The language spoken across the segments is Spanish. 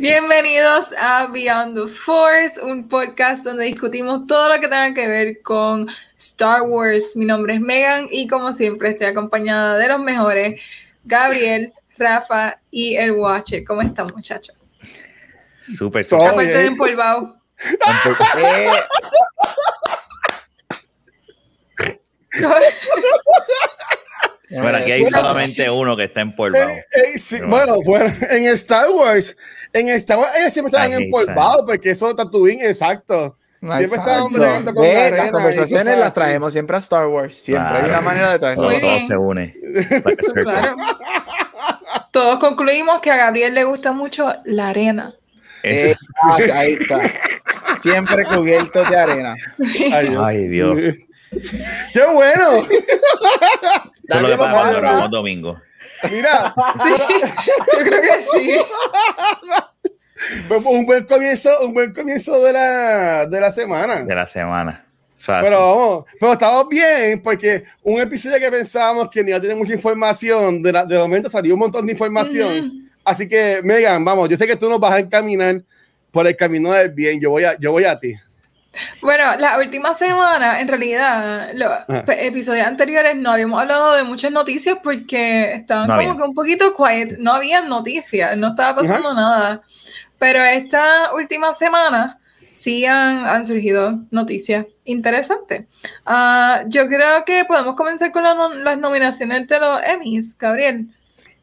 Bienvenidos a Beyond the Force, un podcast donde discutimos todo lo que tenga que ver con Star Wars. Mi nombre es Megan y como siempre estoy acompañada de los mejores, Gabriel, Rafa y el Watcher. ¿Cómo están muchachos? Súper, súper. Aparte de empolvado. Bueno, aquí hay solamente uno que está empolvado. Eh, eh, sí, bueno, bueno, en Star Wars, en Star Wars, ellos siempre estaban empolvados porque eso Tatooine, exacto. Siempre estaban bregando con Ve, la las conversaciones las así. traemos siempre a Star Wars. Siempre hay una manera de traerlo. Todo, se une. Claro. Todos concluimos que a Gabriel le gusta mucho la arena. Eh, Es- ah, ahí está. Siempre cubiertos de arena. Ay, Dios. Ay, Dios. ¡Qué bueno! Eso es lo que Dale, pasa cuando papá. grabamos domingo. Mira, Sí, yo creo que sí. fue un buen comienzo, un buen comienzo de la, de la semana. de la semana. Fácil. Pero vamos, pero estamos bien porque un episodio que pensábamos que no iba a tener mucha información, de, la, de momento salió un montón de información. Así que, Megan, vamos, yo sé que tú nos vas a encaminar por el camino del bien. Yo voy a, yo voy a ti. Bueno, la última semana, en realidad, los Ajá. pe- episodios anteriores no habíamos hablado de muchas noticias porque estaban No como había. que un poquito quiet, no había noticias, no estaba pasando nada. Pero esta última semana sí han, han surgido noticias interesantes. Ah, yo creo que podemos comenzar con la las nominaciones de los Emmys, Gabriel.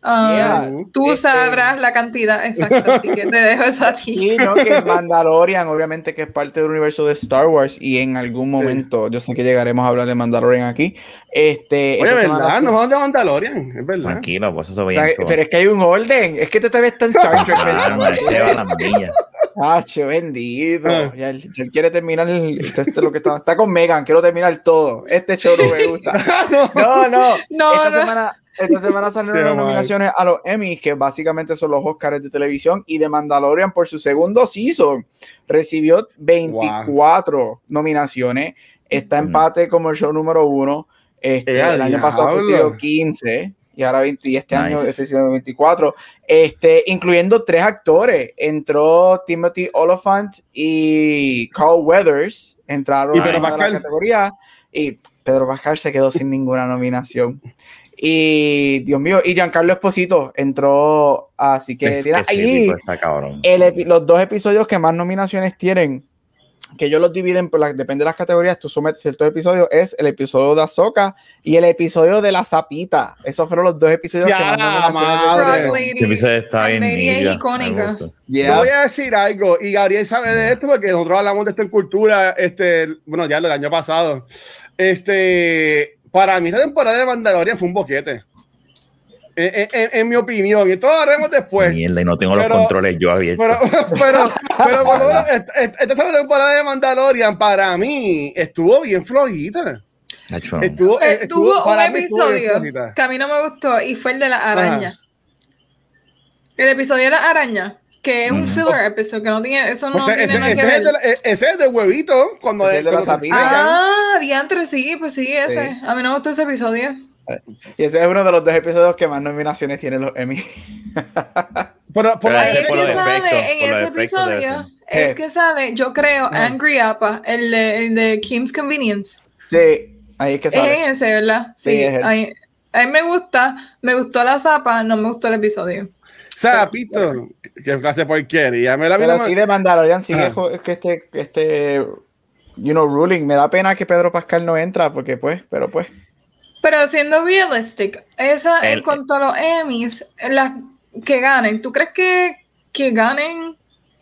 Ah, Yeah. Tú Este- sabrás la cantidad exacta, así que te dejo eso a ti. Y no, que Mandalorian, obviamente, que es parte del universo de Star Wars, y en algún momento, yo sé que llegaremos a hablar de Mandalorian aquí. Este, Oye, ¿verdad? sí- Nos vamos de Mandalorian, es verdad. Tranquilo, pues eso bien. pero es que hay un orden, es que te te ves tan Star Trek. Este. Ah, che, bendito. Ah. Ya, él quiere terminar el- esto, esto es lo que está, está con Megan, quiero terminar todo. Este show no me gusta. No, no. No, esta, no. Semana, esta semana salieron las nominaciones a los Emmys, que básicamente son los Oscars de televisión, y de Mandalorian por su segundo season. Recibió 24 nominaciones. Está Mm. empate como el show número uno. Este, ¡Eh, el año pasado recibió 15 y ahora 20, y este año este sido 24, este, incluyendo tres actores. Entró Timothy Oliphant y Carl Weathers, entraron Pedro la categoría y Pedro Pascal se quedó sin ninguna nominación. Y Dios mío, y Giancarlo Esposito entró, así que Es mira, que ahí el epi- los dos episodios que más nominaciones tienen, que ellos los dividen por las, depende de las categorías, tú sometes ciertos episodios, es el episodio de Ahsoka y el episodio de la Zapita. Esos fueron los dos episodios que más ¡Ya, nominaciones. Lady. Este episodio está bien es icónica. Yeah. Yo voy a decir algo, y Gabriel sabe de esto porque nosotros hablamos de esto en cultura, este, bueno, ya el año pasado. Este, para mí esta temporada de Mandalorian fue un boquete. En, en- en- en mi opinión, y esto lo haremos después. Mierda, y no tengo Pero- los controles yo abiertos. Pero, pero, pero por lo menos esta, esta- temporada de Mandalorian para mí estuvo bien flojita. Estuvo, Eh, estuvo, tuvo un para mí estuvo bien episodio flojita. que a mí no me gustó y fue el de la araña. El episodio de la araña, que es un filler episodio, que no tiene, eso no Pues tiene ese, nada ese que es ver. el de, la- ese es el del huevito, cuando, es el de la se. Ah, diantre, sí, pues sí, ese. Sí. A mí no me gustó ese episodio. Y ese es uno de los dos episodios que más nominaciones tienen los Emmy. Pero, por Ahí es por que los sale efectos, en por los ese debe episodio, es que sale, yo creo, Ajá. Angry Appa, el de, el de Kim's Convenience. Sí, ahí es que Es sale. en ese, ¿verdad? Sí, Sí, es él. ahí, a mí me gusta, me gustó la zapa, no me gustó el episodio. Sapito, que clase de porquería. Me la Pero vino sí de Mandalorian sigue es que este, este, you know, ruling. Me da pena que Pedro Pascal no entra, porque pues, pero pues. Pero siendo realistic, esa en El- cuanto a los Emmys, las que ganen, ¿tú crees que, que ganen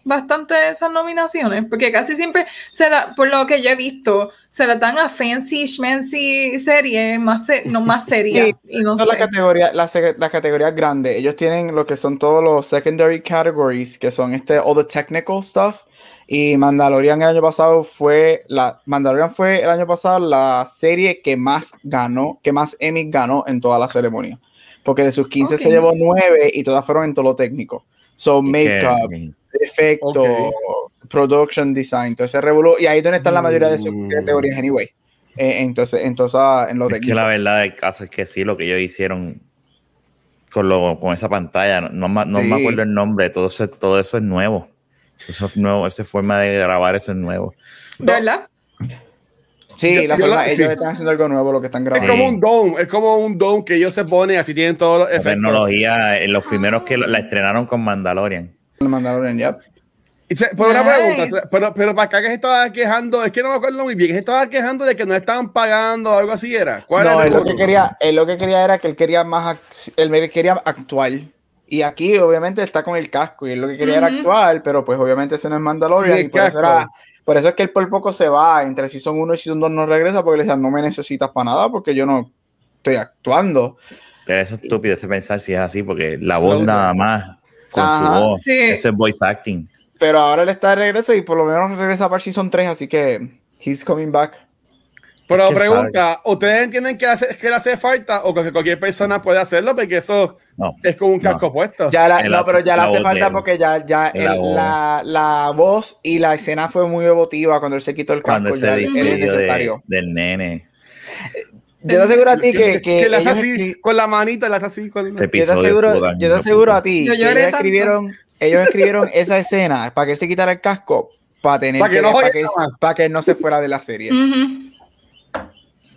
bastante de esas nominaciones? Porque casi siempre, se la, por lo que yo he visto, se la dan a fancy, schmancy series, más se- no más serias. Sí, y no Son las categorías, las, sec- las categorías grandes. Ellos tienen lo que son todos los secondary categories, que son este all the technical stuff. Y Mandalorian el año pasado fue la Mandalorian fue el año pasado la serie que más ganó, que más Emmy ganó en toda la ceremonia. Porque de sus 15 se llevó 9 y todas fueron en todo lo técnico. So makeup, efecto, production design, todo ese revolú. Y ahí es donde están la mayoría de sus mm. categorías anyway. Eh, entonces, entonces en lo es técnico. que la verdad del caso es que sí, lo que ellos hicieron con, lo, con esa pantalla, no, no, me acuerdo el nombre, todo eso, todo eso es nuevo. Eso es nuevo, esa forma de grabar eso es nuevo. ¿Verdad? Sí, la forma, ellos están haciendo algo nuevo lo que están grabando. Es como un dome, es como un dome que ellos se ponen, así tienen todos los efectos. La tecnología, en los primeros que la estrenaron con Mandalorian. Mandalorian, ya. Por una pregunta, pero, pero para acá que se estaba quejando, es que no me acuerdo muy bien, que se estaba quejando de que no estaban pagando o algo así era. ¿Cuál no, él lo, que quería, él lo que quería era que él quería más, él quería actuar. Y aquí obviamente está con el casco y él lo que quería era actuar, pero pues obviamente ese no es Mandalorian y por eso, era, por eso, es que él por poco se va, entre si son uno y si son dos no regresa porque le decían no me necesitas para nada porque yo no estoy actuando. Es estúpido ese pensar si es así porque la voz nada más con su voz, eso es voice acting. Pero ahora él está de regreso y por lo menos regresa para Season 3, así que he's coming back. Pero pregunta, ¿ustedes entienden que, hace, que le hace falta o que cualquier persona puede hacerlo? Porque eso es como un casco puesto. Ya no, pero ya le hace falta porque ya, ya la, la, voz y la escena fue muy emotiva cuando él se quitó el casco. Ya es necesario. del nene. Yo te aseguro a ti que. Que, le hace así, con la manita, le hace así. Con... Yo te aseguro, yo te aseguro a ti que ellos escribieron ellos escribieron esa escena para que él se quitara el casco para tener para que, no para, que él, para que, él, no se fuera de la serie.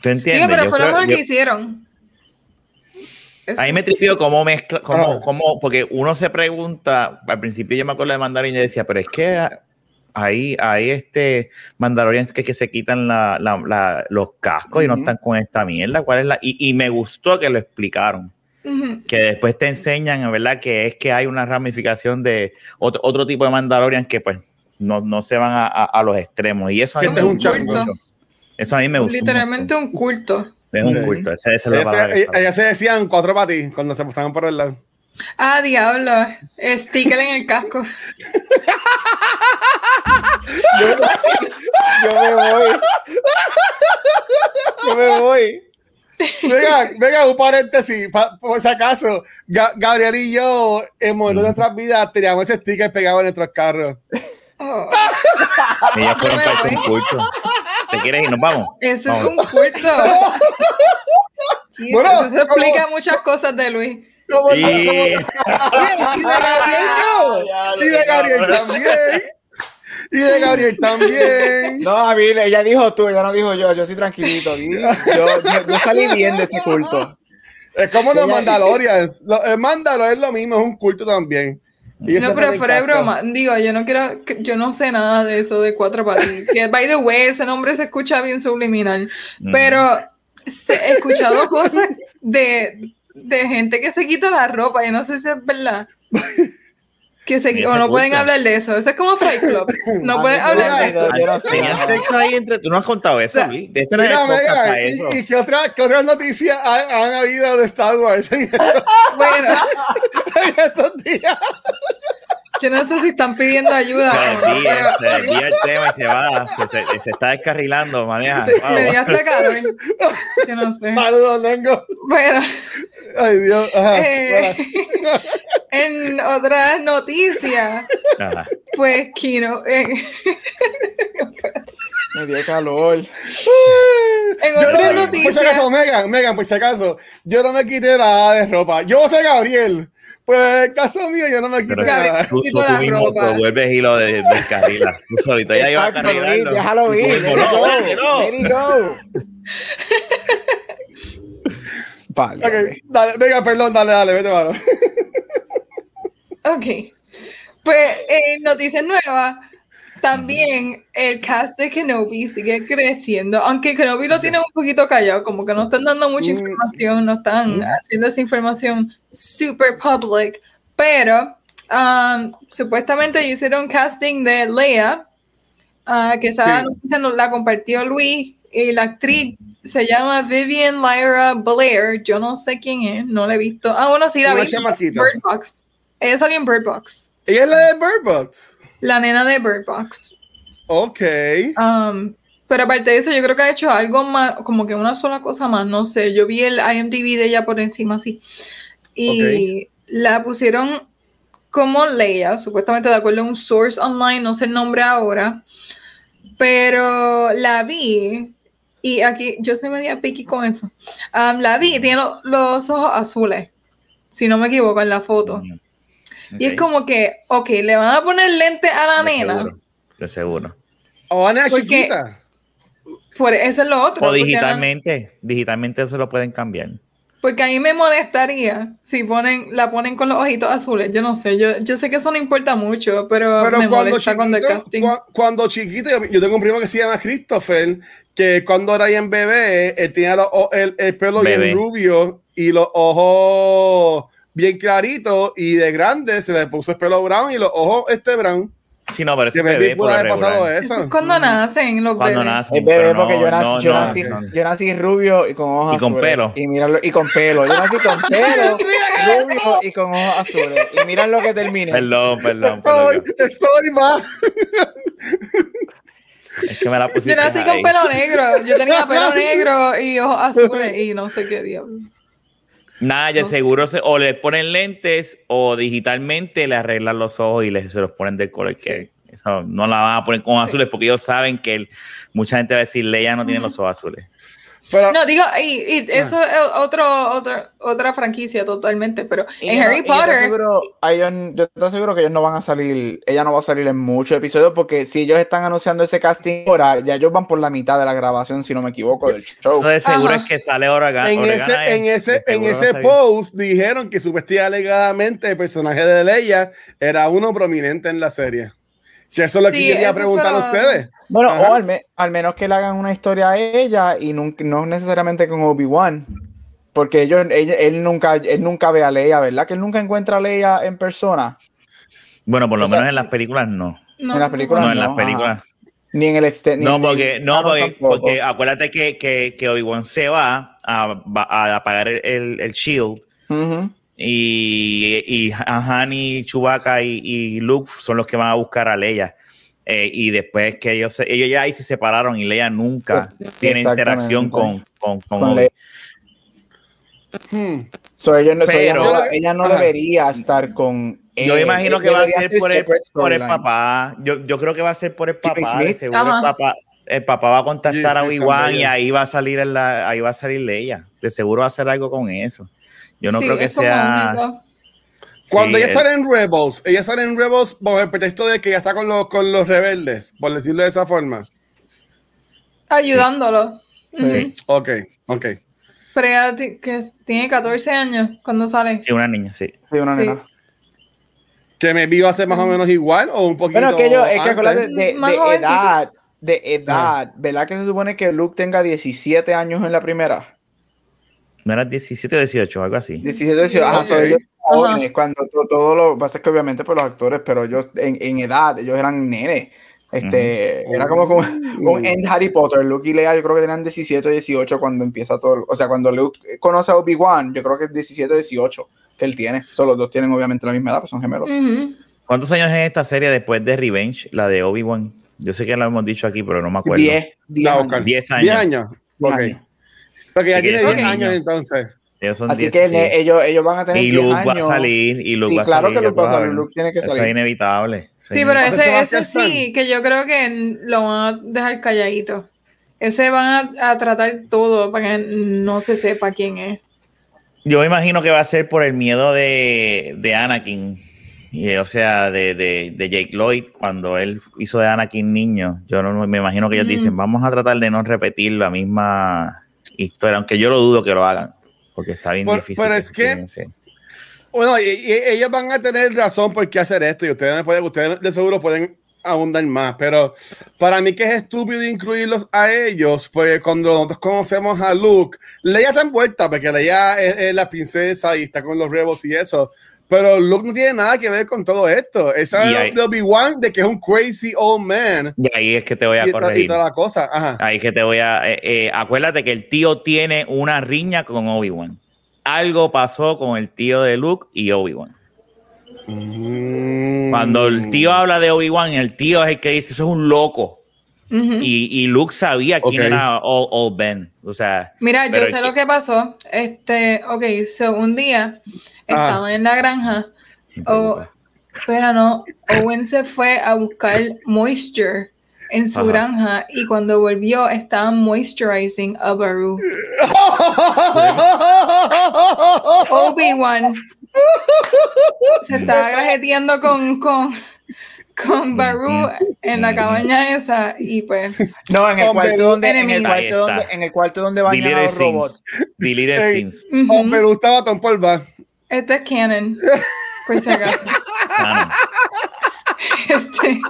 ¿Te entiendes? Sí, pero fue lo que hicieron. A mí me tripió cómo mezcla, cómo, cómo, porque uno se pregunta, al principio yo me acuerdo de Mandalorian y decía, pero es que ahí, ahí este Mandalorians que, que se quitan la, la, los cascos y no están con esta mierda, ¿cuál es la? Y, y me gustó que lo explicaron que después te enseñan, ¿verdad? Que es que hay una ramificación de otro, otro tipo de Mandalorian que pues no, no se van a, a, los extremos. Y eso a mí me gusta mucho. Eso a mí me gusta. Literalmente un culto. Es un culto. Ese, ese ellas se decían cuatro para ti cuando se pasaban por el lado. Ah, diablo. Sticker en el casco. yo, yo me voy. Yo me voy. Venga, venga, un paréntesis, por si acaso, Gabriel y yo, en momentos de nuestras vidas, teníamos ese sticker pegado en nuestros carros. Oh. Ellas fueron parte de un culto. ¿Te quieres ir? ¿Nos vamos? Eso es un culto. bueno, eso, explica muchas cosas de Luis. Y... y de Gabriel también. Y de Gabriel también. No, a mí, ella dijo tú, ella no dijo yo, yo estoy tranquilito. Yo, yo, salí bien de ese culto. Es como los Mandalorians. El Mandalor es lo mismo, es un culto también. no, pero fuera de broma, digo, yo no quiero, yo no sé nada de eso de cuatro patas. Que, by the way, ese nombre se escucha bien subliminal, pero he escuchado cosas de, de gente que se quita la ropa, y no sé si es verdad. Que se, o no pueden hablar de eso. Eso es como Fight Club. No pueden hablar de eso. Tenían sexo ahí entre. Tú no has contado eso, De esto no es para eso. ¿Y, qué, otra, qué otras noticias han, han, habido de Star Wars en bueno, en estos días? Yo no sé si están pidiendo ayuda. Se desvía, el tema y se va. Se, se, está descarrilando, maneja. Me dio hasta Carmen. Yo no sé. Saludos, Lengo. Bueno. Ay, Dios. eh, en otras noticias, pues Kino. Eh, Me dio calor. En otras noticias. Por si acaso, Megan, Megan, por si acaso, yo no me quité nada de ropa. Yo soy Gabriel. Pues en el caso mío, yo no me quito nada. Tú, tú, tú mismo te vuelves y lo de, descarrila. Tú solito ya ibas a carrilarlo. Déjalo ir. Let it go. Vale. Okay, dale, venga, perdón, dale, dale, vete, mano. ok. Pues, eh, noticias nuevas. También el cast de Kenobi sigue creciendo, aunque Kenobi lo tiene un poquito callado, como que no están dando mucha mm. información, no están mm. haciendo esa información super public, pero um, supuestamente hicieron casting de Leia, uh, que esa la compartió Luis, y la actriz se llama Vivian Lyra Blair, yo no sé quién es, no la he visto. Ah, bueno, sí la vi. Bird Box. Ella salió en Bird Box. ¿Ella es la de Bird Box? La nena de Bird Box. Ok. Um, pero aparte de eso, yo creo que ha hecho algo más, como que una sola cosa más, no sé. Yo vi el IMDb de ella por encima así. Y la pusieron como Leia, supuestamente de acuerdo a un source online, no sé el nombre ahora. Pero la vi, y aquí yo soy media piqui con eso. Um, la vi, tiene los ojos azules, si no me equivoco en la foto. Y es como que, ok, le van a poner lente a la nena. de seguro. O van a chiquita. Por, eso es lo otro. O digitalmente, digitalmente eso lo pueden cambiar. Porque a mí me molestaría si ponen, la ponen con los ojitos azules. Yo no sé, yo, yo sé que eso no importa mucho, pero, me cuando molesta cuando el casting. cuando chiquito, yo tengo un primo que se llama Christopher, que cuando era en bebé, él tenía el, el, pelo bien rubio y los ojos bien claritos, y de grande se le puso el pelo brown y los ojos este brown. Sí, no, pero ese bebé pudo haber pasado eso. Cuando nacen los Cuando bebés. Nacen, es bebé porque yo, nací, yo, nací, yo, nací, rubio y con ojos y con azules. Pelo. Y, míralo, y con pelo. Yo nací con pelo, rubio y con ojos azules. Y mira lo que terminé. Perdón, perdón. Estoy, estoy mal. Es que me la pusiste Yo nací con pelo negro. Yo tenía pelo negro y ojos azules y no sé qué diablo. Nada, ya seguro se, o le ponen lentes o digitalmente le arreglan los ojos y les, se los ponen del color que eso no la van a poner con azules porque ellos saben que mucha gente va a decir Leia no tiene los ojos azules no, digo, y, eso es otro, otra otra franquicia totalmente, pero en Harry Potter. Yo estoy, seguro, que ellos no van a salir, ella no va a salir en muchos episodios, porque si ellos están anunciando ese casting ahora, ya ellos van por la mitad de la grabación, si no me equivoco, del show. Eso de seguro es que sale ahora En ese, en ese, en ese post dijeron que supuestamente alegadamente el personaje de Leia era uno prominente en la serie. Que eso es lo que quería preguntar a ustedes. Bueno, o al, menos que le hagan una historia a ella y no, no necesariamente con Obi-Wan. Porque ellos, él, nunca, él nunca ve a Leia, ¿verdad? Que él nunca encuentra a Leia en persona. Bueno, por lo menos en las películas no. en las películas no. en las películas. Ni en el exterior. No, porque, no, porque, acuérdate que, que, que Obi-Wan se va a, a apagar el, el, shield. Y, y Han y Chewbacca y, y, Luke son los que van a buscar a Leia. Eh, y después que ellos, ellos ya ahí se separaron y Leia nunca tiene interacción con, con, con, Leia. Hmm. ella no, Pero, ella no, debería estar con yo imagino que va a ser por el, por el, papá. Yo, yo creo que va a ser por el papá. Seguro el papá, el papá va a contactar a Obi-Wan y ahí va a salir la, ahí va a salir Leia. De seguro va a hacer algo con eso. Yo no creo que sea. Cuando ella sale en Rebels, ella sale en Rebels por el pretexto de que ella está con los, con los rebeldes, por decirlo de esa forma. Ayudándolo. Sí. Ok, ok. Pero ella que tiene 14 años cuando sale. Sí, una niña, sí. Sí, una niña. Que me vio hace más o menos igual o un poquito. Bueno, que yo, es que de, de, edad, de edad, ¿verdad que se supone que Luke tenga 17 años en la primera? ¿No era 17 o 18, algo así? 17 o 18, ajá, okay. ellos jóvenes, cuando todo, lo pasa es que obviamente por los actores, pero ellos en, en edad, ellos eran nenes. Este, era como, como un en Harry Potter, Luke y Leia yo creo que tenían 17 o 18 cuando empieza todo, o sea, cuando Luke conoce a Obi-Wan, yo creo que es 17 o 18 que él tiene, solo los dos tienen obviamente la misma edad, pues son gemelos. ¿Cuántos años es esta serie después de Revenge, la de Obi-Wan? Yo sé que lo hemos dicho aquí, pero no me acuerdo. 10, 10 años. 10 años. 10 años. Okay. Porque ya tiene 10 años entonces. Así que ellos, ellos van a tener y Luke va a salir y Luke sí, va a claro salir, que Luke va a salir, Luke tiene que salir. Eso es inevitable. sí, pero ese, ese sí, que yo creo que lo van a dejar calladito. Ese van a, a, tratar todo para que no se sepa quién es. Yo me imagino que va a ser por el miedo de, de Anakin. Y, o sea, de, de, de, Jake Lloyd, cuando él hizo de Anakin niño. Yo no me imagino que ellos mm. dicen, vamos a tratar de no repetir la misma historia, aunque yo lo dudo que lo hagan porque está bien difícil. Pero es que, bueno, y, ellos van a tener razón por qué hacer esto y ustedes, pueden, ustedes de seguro pueden abundar más, pero para mí que es estúpido incluirlos a ellos, porque cuando nosotros conocemos a Luke, Leia está envuelta, porque Leia es, la princesa y está con los rebos y eso, pero Luke no tiene nada que ver con todo esto. Esa es de Obi-Wan de que es un crazy old man. Y ahí es que te voy a corregir. Toda la cosa. Ahí es que te voy a. Eh, eh, acuérdate que el tío tiene una riña con Obi-Wan. Algo pasó con el tío de Luke y Obi-Wan. Mm. Cuando el tío habla de Obi-Wan, el tío es el que dice: Eso es un loco. Y, y, Luke sabía quién era Old, Ben. O sea, mira, yo sé lo que pasó. Este, ok, so un día estaba en la granja. O, espera, no. Owen se fue a buscar moisture en su granja y cuando volvió estaban moisturizing a Baru. Obi-Wan se estaba grajeteando con, con, con Baru en la cabaña esa y pues no en el cuarto donde en el cuarto donde en el cuarto donde bañan a los robots. Deleted scenes. Oh, pero estaba Tom polva. Este es canon por si acaso. Este.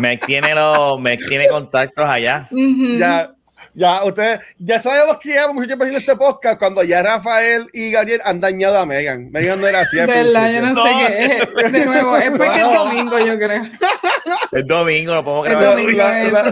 me tiene lo, me tiene contactos allá. Ya ya, ustedes, ya sabemos que llevamos mucho tiempo haciendo este podcast cuando ya Rafael y Gabriel han dañado a Megan. Megan no era así. De verdad, yo no, sé qué es. De nuevo, es porque es domingo, yo creo. Es domingo, lo podemos creer. La,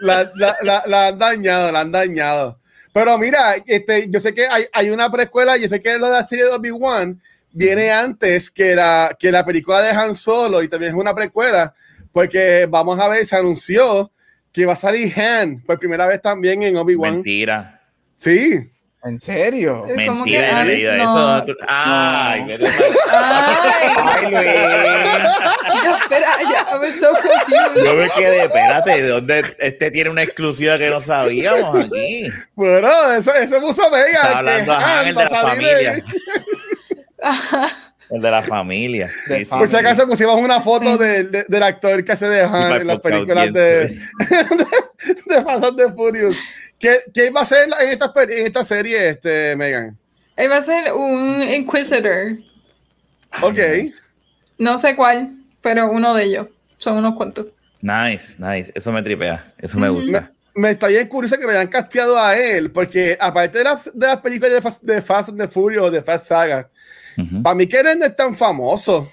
la, la, la, han dañado, la han dañado. Pero mira, este, yo sé que hay, hay una preescuela, yo sé que lo de la serie de Obi-Wan viene antes que la, que la película de Han Solo y también es una precuela, porque vamos a ver, se anunció que va a salir Han por primera vez también en Obi-Wan. Mentira. Sí. ¿En serio? Mentira, yo he leído eso. Ay, Ay, Ay, Luis. Yo, espera, ya, me so Yo me quedé, espérate, ¿de dónde este tiene una exclusiva que no sabíamos aquí? Bueno, eso, eso puso Vega. Está hablando a Han, el de la familia. El de la familia. Sí, Por si acaso pusimos una foto del actor que se deja en las películas de, de, Fast and Furious. ¿Qué, ¿Qué, va a ser en esta, en esta serie, este, Megan? Él va a ser un Inquisitor. Ok. No sé cuál, pero uno de ellos. Son unos cuantos. Nice, nice. Eso me tripea. Eso me gusta. Me, está bien curioso que me hayan casteado a él, porque aparte de las, de las películas de Fast, de Fast and the Furious, de Fast Saga, para mí que no es tan famoso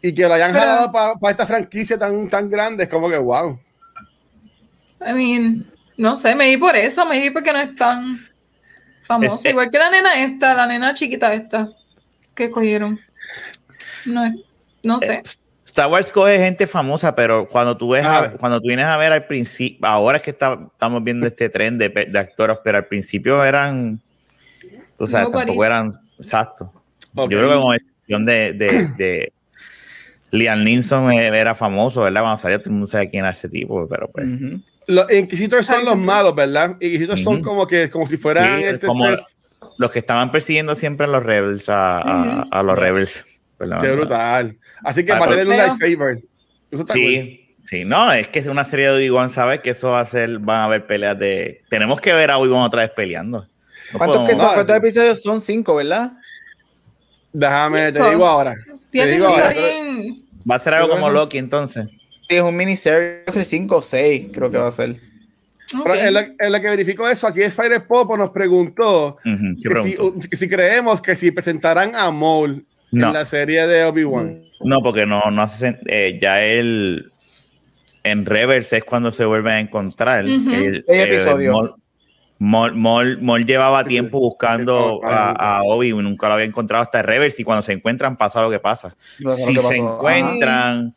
y que lo hayan jalado para esta franquicia tan, tan grande, es como que wow. I mean, no sé, me di por eso, me di porque no es tan famoso. Igual que la nena esta, la nena chiquita esta, que cogieron. No, no sé. Eh, Star Wars coge gente famosa, pero cuando tú ves cuando tú vienes a ver al principio, ahora es que estamos viendo este tren de, de, actores, pero al principio eran, o sea, tampoco eran Exacto. Yo creo que con excepción de, de, de Liam Neeson era famoso, ¿verdad? Cuando salió, todo el mundo sabe quién era ese tipo, pero pues. Los Inquisitors son los malos, ¿verdad? Inquisitors son como que como si fueran este como los que estaban persiguiendo siempre a los Rebels, a, a, los Rebels. Qué brutal. Así que va a tener un lightsaber. sí, sí, no, es que es una serie de Obi-Wan, ¿sabes? Que eso va a ser, van a haber peleas de. Tenemos que ver a Obi-Wan otra vez peleando. ¿Cuántos, episodios son? Cinco, ¿verdad? Déjame, te digo ahora. Te digo ahora. Va a ser algo como Loki entonces. Sí, es un miniserie, va a ser 5 o 6, creo que va a ser. en, la, que verificó eso, aquí Fire Popo nos preguntó que, si, creemos que si presentarán a Maul en la serie de Obi-Wan. No, porque no, no hace eh, ya él en Reverse es cuando se vuelve a encontrar. el, episodio. Mol, llevaba tiempo buscando a, Obi y nunca lo había encontrado hasta Reverse y cuando se encuentran pasa lo que pasa. si se encuentran,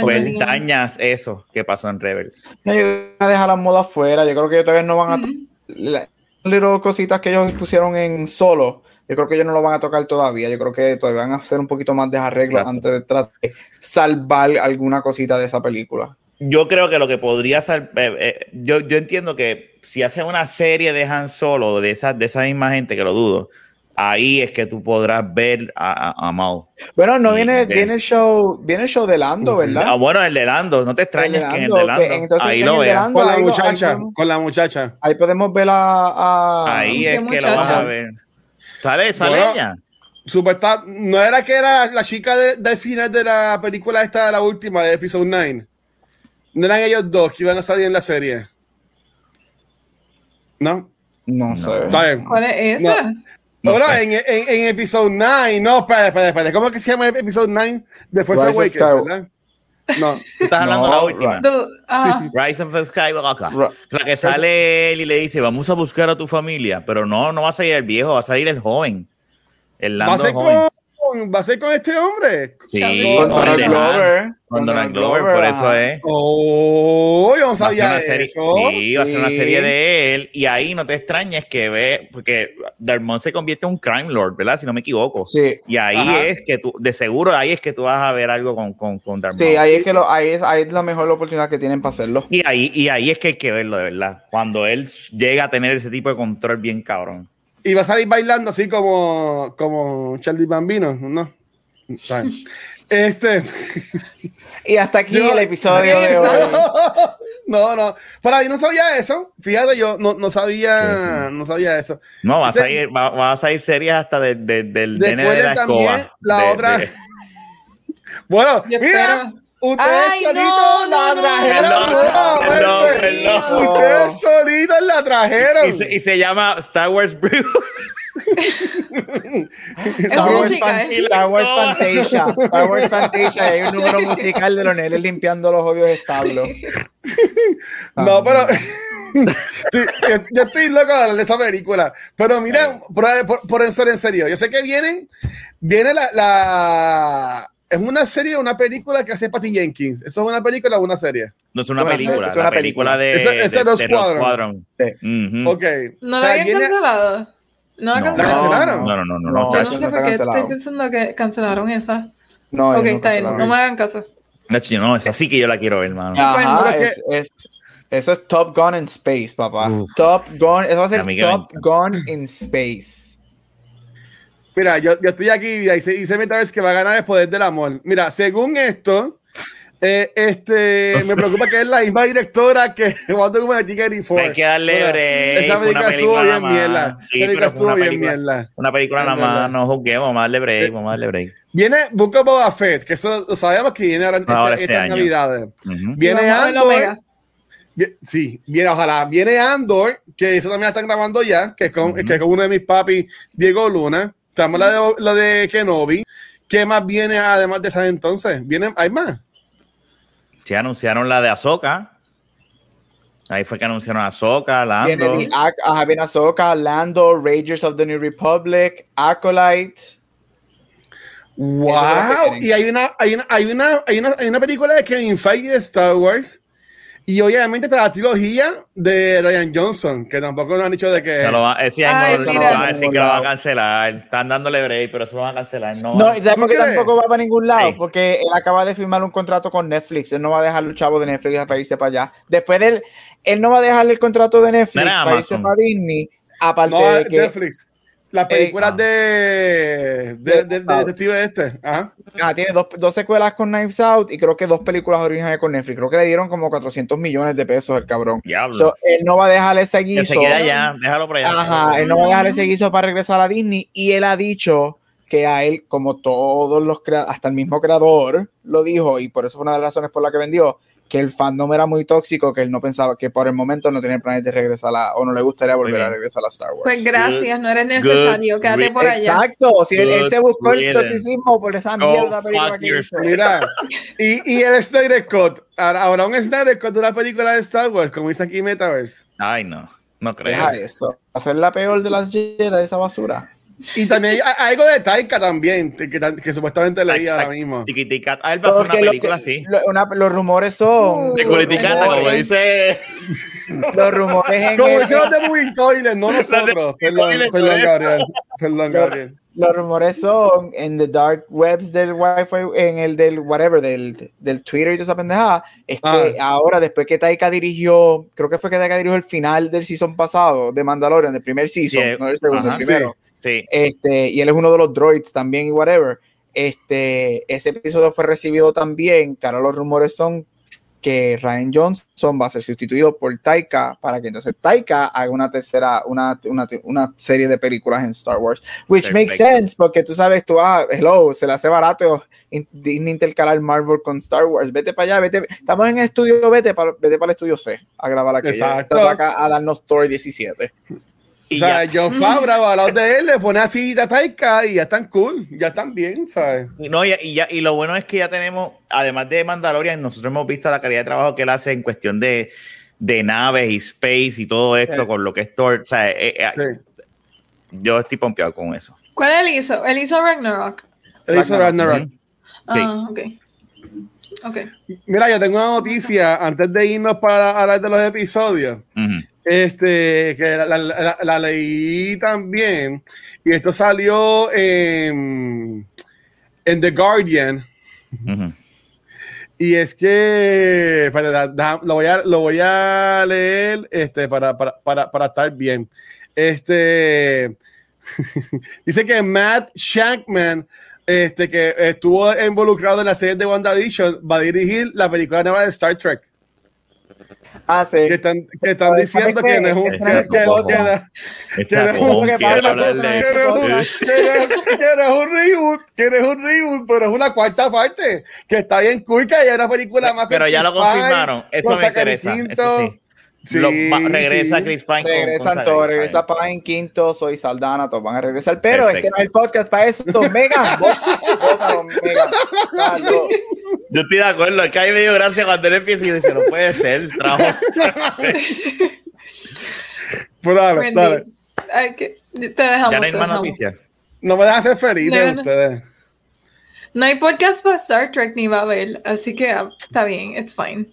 pues dañas eso que pasó en Reverse. No, yo voy a dejar la moda afuera, yo creo que todavía no van a... Las cositas que ellos pusieron en solo, yo creo que ellos no lo van a tocar todavía. Yo creo que todavía van a hacer un poquito más de arreglos antes de tratar de salvar alguna cosita de esa película. Yo creo que lo que podría ser, eh, eh, yo, yo entiendo que si hacen una serie de Han Solo de esa, de esa misma gente, que lo dudo, ahí es que tú podrás ver a, a, Mao. Bueno, no viene, viene el show, viene el show de Lando, ¿verdad? Ah, bueno, el de Lando, no te extrañes que el de Lando. ahí lo veas. Con la muchacha, con la muchacha. Ahí podemos ver a. ahí es que lo vas a ver. Sale, sale ella. Supuesta, no era que era la chica del de final de la película esta, la última, de Episode 9. No eran ellos dos que iban a salir en la serie. ¿No? No, sé. ¿Cuál es esa? No. en, en, en episodio 9, no, espera, espera, espera. ¿Cómo es que se llama el episodio 9 de Force Awakens, verdad? No. Tú estás hablando de la última. Uh, Rise of Skywalker. La que sale él y le dice, vamos a buscar a tu familia. Pero no, no va a salir el viejo, va a salir el joven. El Lando joven. Con, va a ser con este hombre. Sí, Con Donald el Glover. Con Donald Glover, Glover, por eso es. Oh, yo no Va a ser una serie, eso. sí, va a ser una serie de él. Y ahí no te extrañes que ve, porque Darmon se convierte en un crime lord, ¿verdad? Si no me equivoco. Sí. Y ahí Ajá. es que tú, de seguro ahí es que tú vas a ver algo con, con, con Darmon. Sí, ahí es que lo, ahí es, ahí es la mejor oportunidad que tienen para hacerlo. Y ahí, y ahí es que hay que verlo, de verdad. Cuando él llega a tener ese tipo de control bien cabrón. Y va a salir bailando así como, como Charlie Bambino, ¿no? Este. Y hasta aquí Yo- el episodio de hoy. No, no. Para mí no sabía eso. Fíjate, yo no, no sabía, Sí, sí. no sabía eso. No, va a salir, va, va a salir series hasta de, de- del nene de la escoba. la De- otra- de- Bueno, Yo mira, espero. Ustedes Ay, solitos no, la no, no, trajeron. no, nuevamente. perdón, perdón. Ustedes solitos la trajeron. y, se, y se llama Star Wars Brew. Star Wars, ¿eh? Star Wars Fantasia. Star Wars Fantasia. Hay un número musical de los nenes limpiando los odios establos. No, pero yo, yo estoy loco de hablar de esa película. Pero mira, por, por, por en serio, en serio, yo sé que vienen, viene la, la es una serie o una película que hace Patty Jenkins. ¿Eso es una película o una serie? No es una Es una película, es una película de, Ese- ese de-. Squadron. Ujú. Ok. ¿No O la sea, habían viene- cancelado? No la No. ¿La cancelaron. No, no, no, no. No, no, Yo no sé por qué estoy pensando que cancelaron esa. No, ok, no está bien, no me hagan caso. Chacho, no, esa sí que yo la quiero ver, hermano. Ajá, es, es- eso es Top Gun in Space, papá. Uf. Top Gun, eso va a ser Top Gun in Space. Mira, yo, yo estoy aquí y se dice vez que va a ganar el poder del amor. Mira, según esto, eh, este, me preocupa que es la misma directora que Wonder Woman 84. Hay que darle break. Esa película estuvo bien mierda. Sí, Esa película estuvo bien mierda. una película nada más. No juzguemos, vamos a darle break, vamos a darle break. Viene Book of Boba Fett, que eso lo sabemos que viene ahora, Ahora este- este estas. Viene Y Andor. Sí, viene, ojalá. Viene Andor, que eso también la están grabando ya, que es con, que es con uno de mis papis, Diego Luna. Estamos la de, la de Kenobi. ¿Qué más viene además de esas entonces? ¿Vienen, ¿Hay más? Sí, anunciaron la de Ahsoka. Ahí fue que anunciaron a Ahsoka, Viene, Lando. Ac- ajá, viene Ahsoka, Lando, Rangers of the New Republic, Acolyte. ¡Wow! Y hay una, hay una, hay una, hay una, hay una película de Kevin Feige de Star Wars. Y obviamente está la trilogía de Ryan Johnson, que tampoco nos han dicho de que. Se lo va, ese año Ay, no, mira. van a decir que lo van a cancelar. Están dándole break, pero eso lo van a cancelar. No, No, van- y ¿sabes ¿Tú por qué crees? tampoco va para ningún lado? Sí. Porque él acaba de firmar un contrato con Netflix. Él no va a dejar los chavos de Netflix para irse para allá. Después de él, él no va a dejar el contrato de Netflix para irse para Disney. Aparte no, de que Netflix. Las películas de, de, de, de, de detective este. Ajá. ah, tiene dos, dos secuelas con Knives Out y creo que dos películas originales con Netflix. Creo que le dieron como 400 millones de pesos el cabrón. Diablo. So, él no va a dejar ese que guiso. se queda allá, déjalo por allá. Ajá, él no va a dejar ese guiso para regresar a Disney y él ha dicho que a él, como todos los hasta el mismo creador lo dijo y por eso fue una de las razones por la que vendió, que el fandom era muy tóxico, que él no pensaba que por el momento no tenía planes de regresar a, o no le gustaría volver a regresar a Star Wars. Pues gracias, no eres necesario, quédate por allá. Exacto, si él, él se buscó el toxicismo por esa Go mierda película que hizo. Mira. y, y el Snyder Cut. Ahora un Snyder Cut de una película de Star Wars, como dice aquí Metaverse. Ay, no, no creo. Deja eso. Hacer la peor de las Jedi de esa basura. Y también hay, hay algo de Taika también, que, que, que supuestamente leí ahora mismo. Tiquitica. Ah, él va a hacer una película que- así. lo- una- los rumores son. De culiticata, como dice. Los rumores en Como el- decimos de Movie Toilet, no nosotros. Perdón, perdón. Gabriel. Perdón, Gabriel. Los rumores son en the dark webs del Wi-Fi, en el del whatever, del, del Twitter y toda esa pendejada. Es que Ah. ahora, después que Taika dirigió, creo que fue que Taika dirigió el final del season pasado de Mandalorian, del primer season, Sí, no del segundo, ajá, el primero. Sí. Este, y él es uno de los droids también y whatever. Este, ese episodio fue recibido también, que ahora los rumores son que Ryan Johnson va a ser sustituido por Taika para que entonces Taika haga una tercera, una, una, una serie de películas en Star Wars, which makes sense porque tú sabes, tú, ah, hello, se le hace barato in- Disney intercalar Marvel con Star Wars, vete para allá, vete, estamos en el estudio, vete para, vete para el estudio C a grabar para acá a darnos Thor 17. Y o sea, ya. John Favreau al lado de él le pone así a Taika y ya están cool, ya están bien, ¿sabes? No, y, y ya, y lo bueno es que ya tenemos, además de Mandalorian, nosotros hemos visto la calidad de trabajo que él hace en cuestión de, de naves y space y todo esto Sí. con lo que es Thor. O sea, eh, eh, Sí. yo estoy pompeado con eso. ¿Cuál él hizo? Él hizo Ragnarok. Él hizo Ragnarok. Ah, ok. Okay. Mira, yo tengo una noticia antes de irnos para hablar de los episodios. Este, que la, leí también. Y esto salió en, en The Guardian. Y es que lo, voy a, lo voy a leer este, para, para, para, para estar bien. Este dice que Matt Shankman este, que estuvo involucrado en la serie de WandaVision, va a dirigir la película nueva de Star Trek. Ah, sí. Que están, que están pues, diciendo que, no es un. Que, no es un reboot, que no es un reboot, pero es una cuarta parte. Que está bien cool, que hay una película más. Pero ya lo confirmaron. Eso me interesa. Eso sí regresa Chris Pine. Regresan todos, regresa Pine, Quinto, soy Saldana, todos van a regresar. Pero este no es el podcast para eso. Mega, mega. Yo estoy de acuerdo, es que ahí me dio gracia cuando él empieza y dice, no puede ser, trabajo. Pero dale, dale. que, te dejamos, ya no hay más noticias. No me dejan ser felices ustedes. No hay podcast para Star Trek ni va a haber, así que ah, está bien, it's fine.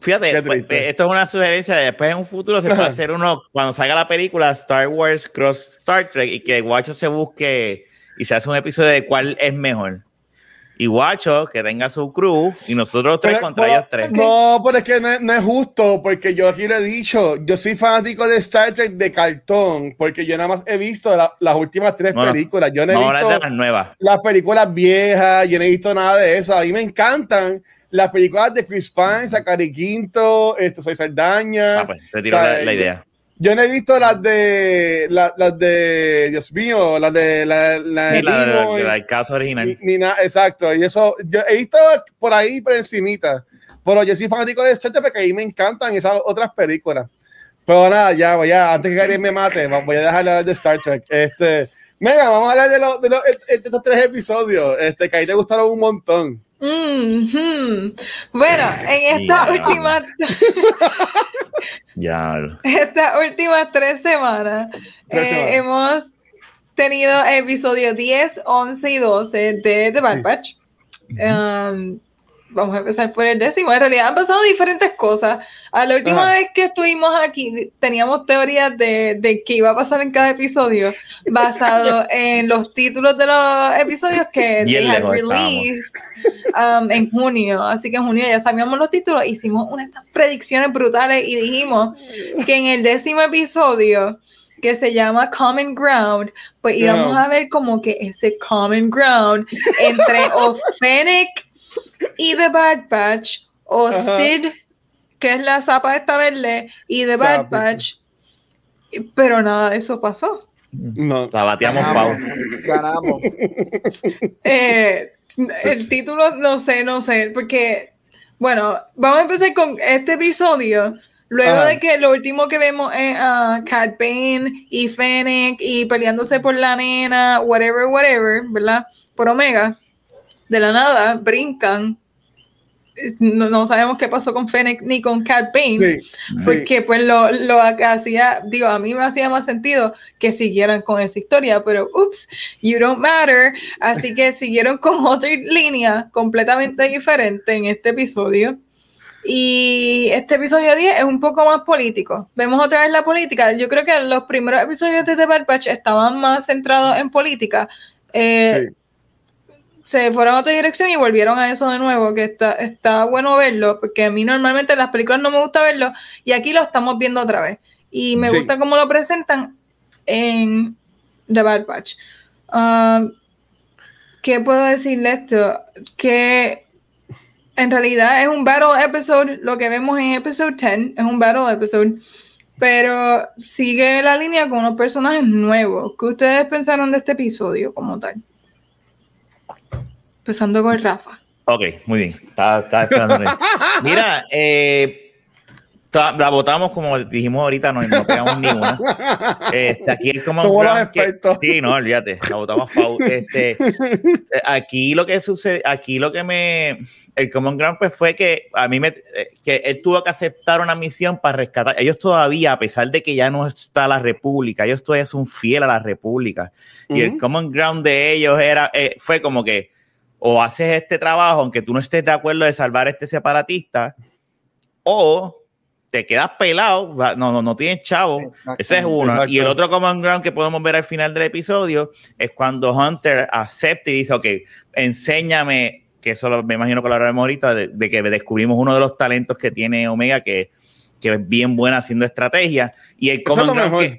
Fíjate, pues, esto es una sugerencia. Después en un futuro se puede hacer uno, cuando salga la película Star Wars Cross Star Trek y que Guacho se busque y se hace un episodio de cuál es mejor. Y Guacho que tenga su crew y nosotros tres contra ellos tres. No, pero es que no, es justo, porque yo aquí lo he dicho, yo soy fanático de Star Trek de cartón, porque yo nada más he visto las últimas tres películas. Yo no he visto las nuevas. Las películas viejas, yo no he visto nada de eso. A mí me encantan las películas de Chris Pine, Zachary Quinto, esto Soy Saldaña. Ah, pues te tiro la, idea. Yo no he visto las de las, de Dios mío, las de la, la, de la, caso original. Ni, nada, exacto. Y eso, yo he visto por ahí por encimita. Pero yo soy fanático de Star porque ahí me encantan esas otras películas. Pero nada, ya, voy a, antes que alguien me mate, voy a dejar de hablar de Star Trek. Este, venga, vamos a hablar de, los, de, los, de estos tres episodios, este, que ahí te gustaron un montón. Bueno, en esta última ya. Estas últimas tres semanas, eh, hemos tenido episodios 10, 11 y 12 de The Bad Batch. Um, vamos a empezar por el décimo. En realidad han pasado diferentes cosas. A la última vez que estuvimos aquí, teníamos teorías de, de qué iba a pasar en cada episodio, basado en los títulos de los episodios que they um, en junio. Así que en junio ya sabíamos los títulos, hicimos unas predicciones brutales y dijimos que en el décimo episodio que se llama Common Ground, pues íbamos a ver como que ese Common Ground entre Fennec y The Bad Batch, o Sid que es la zapa esta verde, y The Bad Batch. Pero nada de eso pasó. No. La bateamos, Pau. Ganamos. Eh, el título, no sé, no sé, porque, bueno, vamos a empezar con este episodio. Luego de que lo último que vemos es a uh, Cat Bane y Fennec y peleándose por la nena, whatever, whatever, ¿verdad? Por Omega. De la nada, brincan no, sabemos qué pasó con Fennec ni con Cat Bane, porque pues lo, lo hacía, digo, a mí me hacía más sentido que siguieran con esa historia, pero ups, you don't matter, así que siguieron con otra línea completamente diferente en este episodio. Y este episodio 10 es un poco más político. Vemos otra vez la política. Yo creo que los primeros episodios de The Bad Batch estaban más centrados en política. Eh, se fueron a otra dirección y volvieron a eso de nuevo, que está, está bueno verlo, porque a mí normalmente en las películas no me gusta verlo, y aquí lo estamos viendo otra vez. Y me gusta cómo lo presentan en The Bad Batch. Um, ¿Qué puedo decirle esto? Que en realidad es un battle episode, lo que vemos en episode 10 es un battle episode, pero sigue la línea con unos personajes nuevos. ¿Qué ustedes pensaron de este episodio como tal? Empezando con Rafa. Ok, muy bien. Mira, eh, la votamos como dijimos ahorita, no, no pegamos ni una. Este, aquí es como Somos los expertos. sí, no, olvídate, la votamos este, aquí lo que sucede, aquí lo que me el Common Ground pues fue que a mí me que él tuvo que aceptar una misión para rescatar. Ellos todavía, a pesar de que ya no está la República, ellos todavía son fieles a la República. Y el Common Ground de ellos era eh, fue como que o haces este trabajo aunque tú no estés de acuerdo de salvar a este separatista o te quedas pelado, no, no, no tienes chavo. Ese es uno. Y el otro common ground que podemos ver al final del episodio es cuando Hunter acepta y dice, ok, enséñame, que eso me imagino que lo hablaremos ahorita, de, que descubrimos uno de los talentos que tiene Omega, que, que es bien buena haciendo estrategia. Y el common ground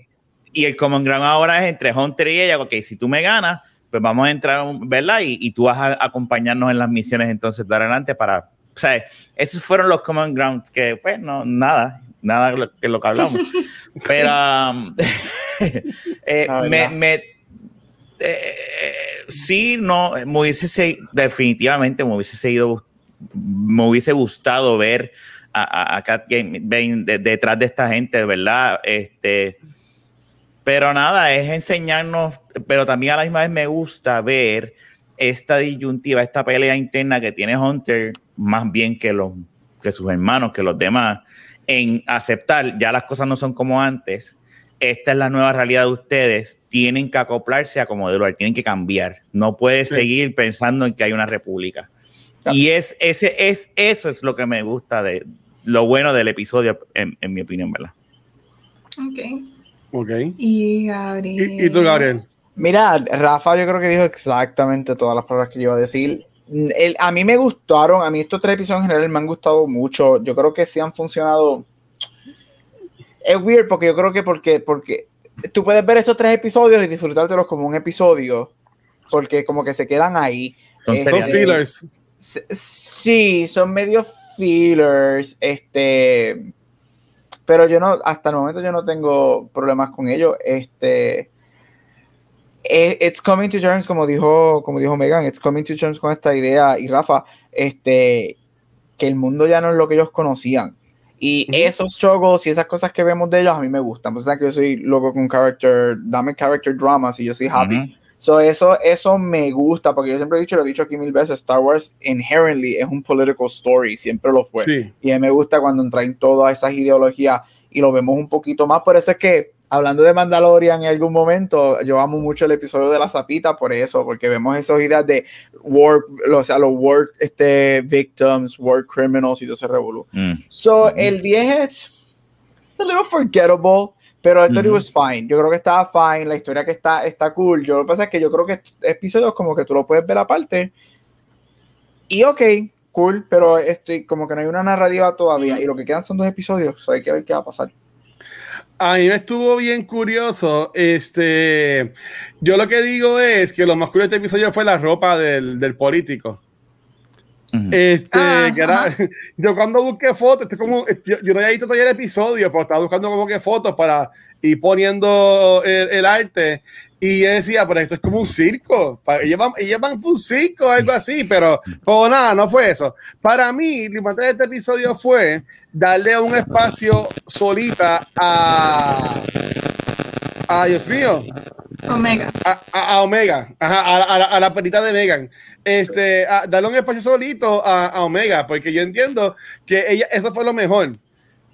y el common ground ahora es entre Hunter y ella, ok, si tú me ganas, pues vamos a entrar, ¿verdad? Y, y tú vas a acompañarnos en las misiones entonces de adelante para o sea, esos fueron los common ground que, pues, no, nada, nada que lo que hablamos. Pero um, eh, me, me eh, sí, no, me hubiese definitivamente me hubiese seguido, me hubiese gustado ver a, a, Cat Game detrás de esta gente, ¿verdad? Este, pero nada, es enseñarnos, pero también a la misma vez me gusta ver esta disyuntiva, esta pelea interna que tiene Hunter, más bien que, los, que sus hermanos, que los demás, en aceptar, ya las cosas no son como antes, esta es la nueva realidad de ustedes, tienen que acoplarse a como de lugar, tienen que cambiar, no puede seguir pensando en que hay una república. Y es, ese, es, eso es lo que me gusta de lo bueno del episodio, en, mi opinión, ¿verdad? Ok. Ok. Y Gabriel. ¿Y, y tú, Gabriel? Mira, Rafa yo creo que dijo exactamente todas las palabras que yo iba a decir. El, a mí me gustaron, a mí estos tres episodios en general me han gustado mucho. Yo creo que sí han funcionado. Es weird porque yo creo que porque, porque tú puedes ver estos tres episodios y disfrutártelos como un episodio, porque como que se quedan ahí. Son, este, fillers. Sí, son medio fillers. Este, pero yo no, hasta el momento yo no tengo problemas con ellos. Este eh, it's coming to terms, como dijo, como dijo Megan, it's coming to terms con esta idea y Rafa, este, que el mundo ya no es lo que ellos conocían. Y esos struggles y esas cosas que vemos de ellos a mí me gustan. Pues que yo soy loco con character, dame character dramas y yo soy happy. So eso, eso me gusta, porque yo siempre he dicho, lo he dicho aquí mil veces, Star Wars inherently es un political story, siempre lo fue. Y a mí me gusta cuando entran todas esas ideologías y lo vemos un poquito más. Por eso es que hablando de Mandalorian en algún momento, yo amo mucho el episodio de la zapita por eso, porque vemos esas ideas de war, o sea, los war este, victims, war criminals y todo ese revolú. Mm. So, el 10 es a little forgettable, pero el mm was fine. Yo creo que estaba fine, la historia que está, está cool. Yo lo que pasa es que yo creo que episodios como que tú lo puedes ver aparte. Y ok, cool, pero estoy como que no hay una narrativa todavía. Y lo que quedan son dos episodios, hay que ver qué va a pasar. A mí me estuvo bien curioso. Este, yo lo que digo es que lo más curioso de este episodio fue la ropa del, del político. Este, ah, que era, yo cuando busqué fotos, como, yo, no había visto todavía el episodio, pero estaba buscando como que fotos para ir poniendo el, el arte. Y yo decía, pero esto es como un circo. Ellos van, ellos van un circo algo así, pero, pero nada, no fue eso. Para mí, lo importante de este episodio fue darle un espacio solita a. a Dios mío. Omega. A, Omega, a, la, perita de Megan. Este, darle un espacio solito a, Omega, porque yo entiendo que ella, eso fue lo mejor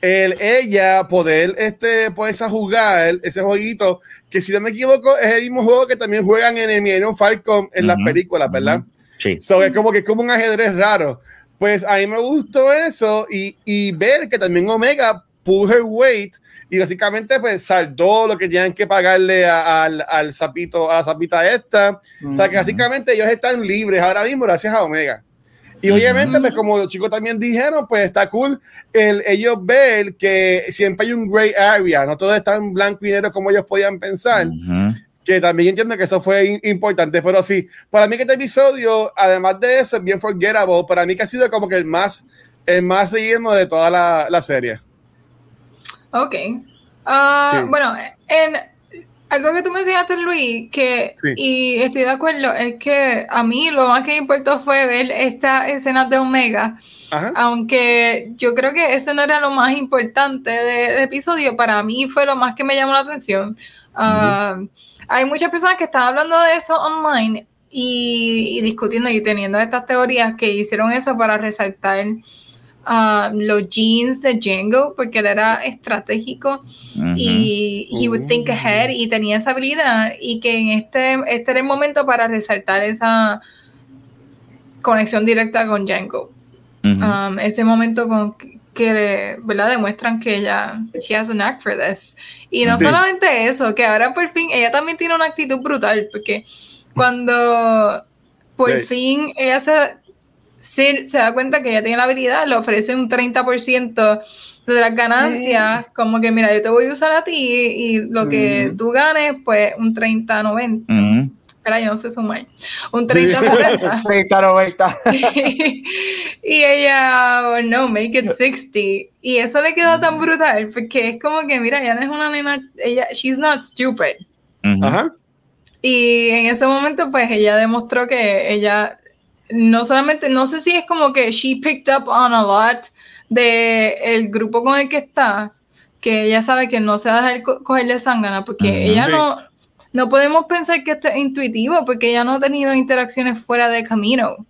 el, ella poder este, poderse jugar ese jueguito, que si no me equivoco es el mismo juego que también juegan en el Millennium Falcon en las películas, ¿verdad? Sí. So, es como que es como un ajedrez raro. Pues a mí me gustó eso y, y ver que también Omega pull her weight y básicamente pues saldó lo que tenían que pagarle al, al sapito, a la sapita esta. O sea que básicamente ellos están libres ahora mismo gracias a Omega. Y obviamente, pues como los chicos también dijeron, pues está cool el, ellos ver que siempre hay un gray area, no todo está en blanco y negro como ellos podían pensar. Que también entiendo que eso fue importante, pero sí, para mí que este episodio, además de eso, es bien forgettable, para mí que ha sido como que el más, el más lleno de toda la, la serie. Ok. Ah, bueno, en algo que tú mencionaste, Luis, que, y estoy de acuerdo, es que a mí lo más que me importó fue ver esta escena de Omega. Aunque yo creo que eso no era lo más importante del episodio, para mí fue lo más que me llamó la atención. Ah, hay muchas personas que están hablando de eso online y, discutiendo y teniendo estas teorías que hicieron eso para resaltar uh, los jeans de Django porque él era estratégico y he would think ahead y tenía esa habilidad y que en este, este era el momento para resaltar esa conexión directa con Django. Um, ese momento con que ¿verdad? demuestran que ella she has an act for this. Y no solamente eso que ahora por fin ella también tiene una actitud brutal porque cuando por fin ella se, se, da cuenta que ella tiene la habilidad, le ofrece un 30% de las ganancias, como que mira, yo te voy a usar a ti y, lo que tú ganes, pues un 30-90. Espera, yo no sé sumar. Un 30-70. 30-90. y ella, oh, no, make it 60. Y eso le quedó tan brutal, porque es como que, mira, ella no es una nena, ella, she's not stupid. Ajá. Y en ese momento, pues ella demostró que ella no solamente, no sé si es como que she picked up on a lot de el grupo con el que está, que ella sabe que no se va a dejar cogerle sangana, porque ella no, no podemos pensar que esto es intuitivo, porque ella no ha tenido interacciones fuera de camino.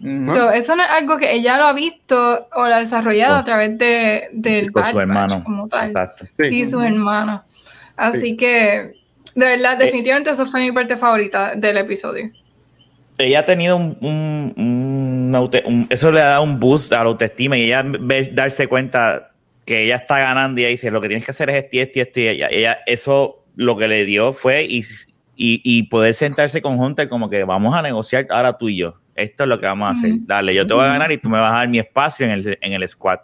eso no es algo que ella lo ha visto o lo ha desarrollado a través de, del con su hermano. Como tal. Sí, su hermano. Así que de verdad, eh, definitivamente eso fue mi parte favorita del episodio. Ella ha tenido un, un, eso le da un boost a la autoestima y ella ve, darse cuenta que ella está ganando y ella dice, lo que tienes que hacer es esto y esto y esto. Y ella, eso lo que le dio fue y, y, poder sentarse con Hunter como que vamos a negociar ahora tú y yo. Esto es lo que vamos a hacer. Dale, yo te voy a ganar y tú me vas a dar mi espacio en el, en el squad.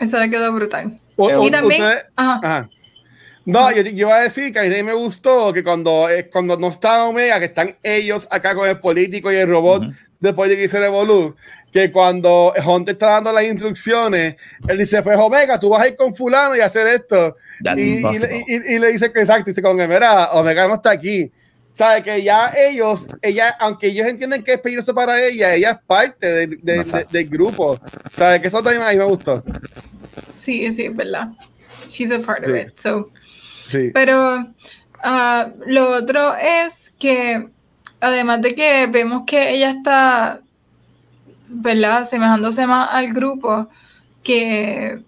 Eso le quedó brutal. y también... ajá. No, yo, iba a decir que a mí me gustó que cuando, eh, cuando no está Omega, que están ellos acá con el político y el robot después de que hice Revolu, que cuando Hunter está dando las instrucciones, él dice, pues Omega, tú vas a ir con fulano y hacer esto. Y, y, le dice que exacto, dice con mira, Omega no está aquí. Sabe que ya ellos, ella, aunque ellos entienden que es peligroso para ella, ella es parte del grupo. Sabe que eso también a mí me gustó. Sí, sí, es verdad. She's a part of it. So pero ah, lo otro es que, además de que vemos que ella está, ¿verdad?, asemejándose más al grupo, que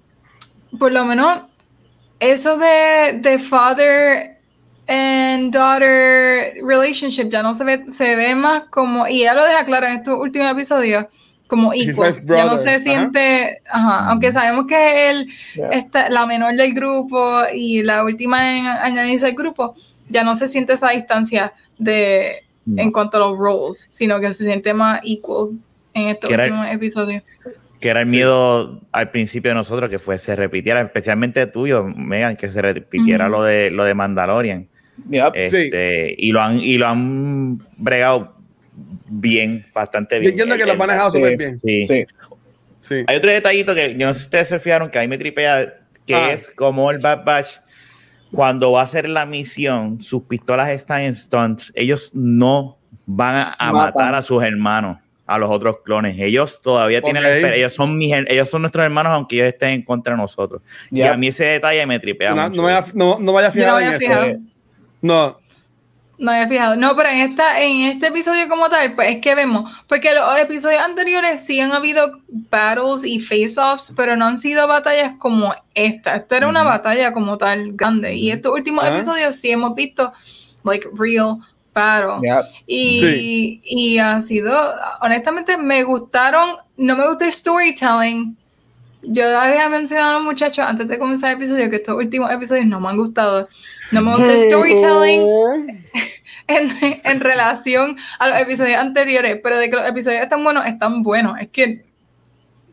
por lo menos eso de, de father and daughter relationship ya no se ve, se ve más como, y ella lo deja claro en estos últimos episodios, como equals. Ya no se siente, ajá, aunque sabemos que él está, la menor del grupo y la última en añadirse al grupo, ya no se siente esa distancia de en cuanto a los roles, sino que se siente más equal en estos últimos episodios. Que era el miedo al principio de nosotros que fue se repitiera, especialmente tuyo, Megan, que se repitiera lo de lo de Mandalorian. Este, y lo han y lo han bregado bien, bastante bien. Yo entiendo que lo han manejado súper bien. Sí. sí. Hay otro detallito que yo no sé si ustedes se fijaron que ahí me tripea, que ah. es como el Bad Batch, cuando va a hacer la misión, sus pistolas están en stunts, ellos no van a, matar a sus hermanos, a los otros clones. Ellos todavía tienen la ellos son ellos son nuestros hermanos, aunque ellos estén en contra de nosotros. Y a mí ese detalle me tripea. No, mucho. no, vaya, no, no vaya a fijar en eso. No, no había fijado. No, pero en esta, en este episodio como tal, pues es que vemos, porque los episodios anteriores sí han habido battles y face-offs, pero no han sido batallas como esta. Esta era una batalla como tal grande. Y estos últimos ah. episodios sí hemos visto like real battle. Y, y ha sido, honestamente, me gustaron, no me gusta el storytelling. Yo había mencionado a los muchachos antes de comenzar el episodio que estos últimos episodios no me han gustado no me gusta el storytelling en, en, relación a los episodios anteriores, pero de que los episodios están buenos, están buenos. Es que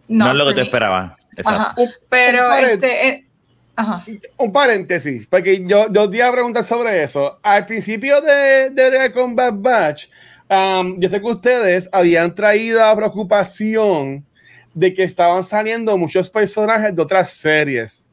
no, es lo que te esperaba. Exacto. Pero un este. Eh, ajá. Un paréntesis, porque yo, yo te iba a preguntar sobre eso. Al principio de, de Combat Batch, um, yo sé que ustedes habían traído a preocupación de que estaban saliendo muchos personajes de otras series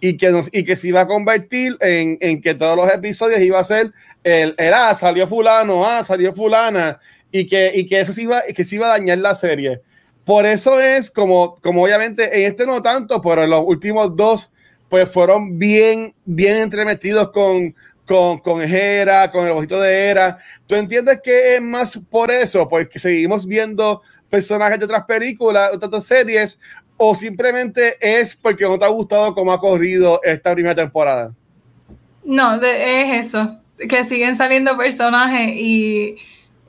y que, nos, y que se iba a convertir en, en que todos los episodios iba a ser el, el ah, salió fulano, ah, salió fulana, y que, y que eso se iba, que se iba a dañar la serie. Por eso es como, como obviamente en este no tanto, pero en los últimos dos, pues fueron bien, bien entremetidos con, con, con Hera, con el ojito de Hera. ¿Tú entiendes que es más por eso? Porque seguimos viendo personajes de otras películas, de otras series, o simplemente es porque no te ha gustado cómo ha corrido esta primera temporada? No, es eso, que siguen saliendo personajes y,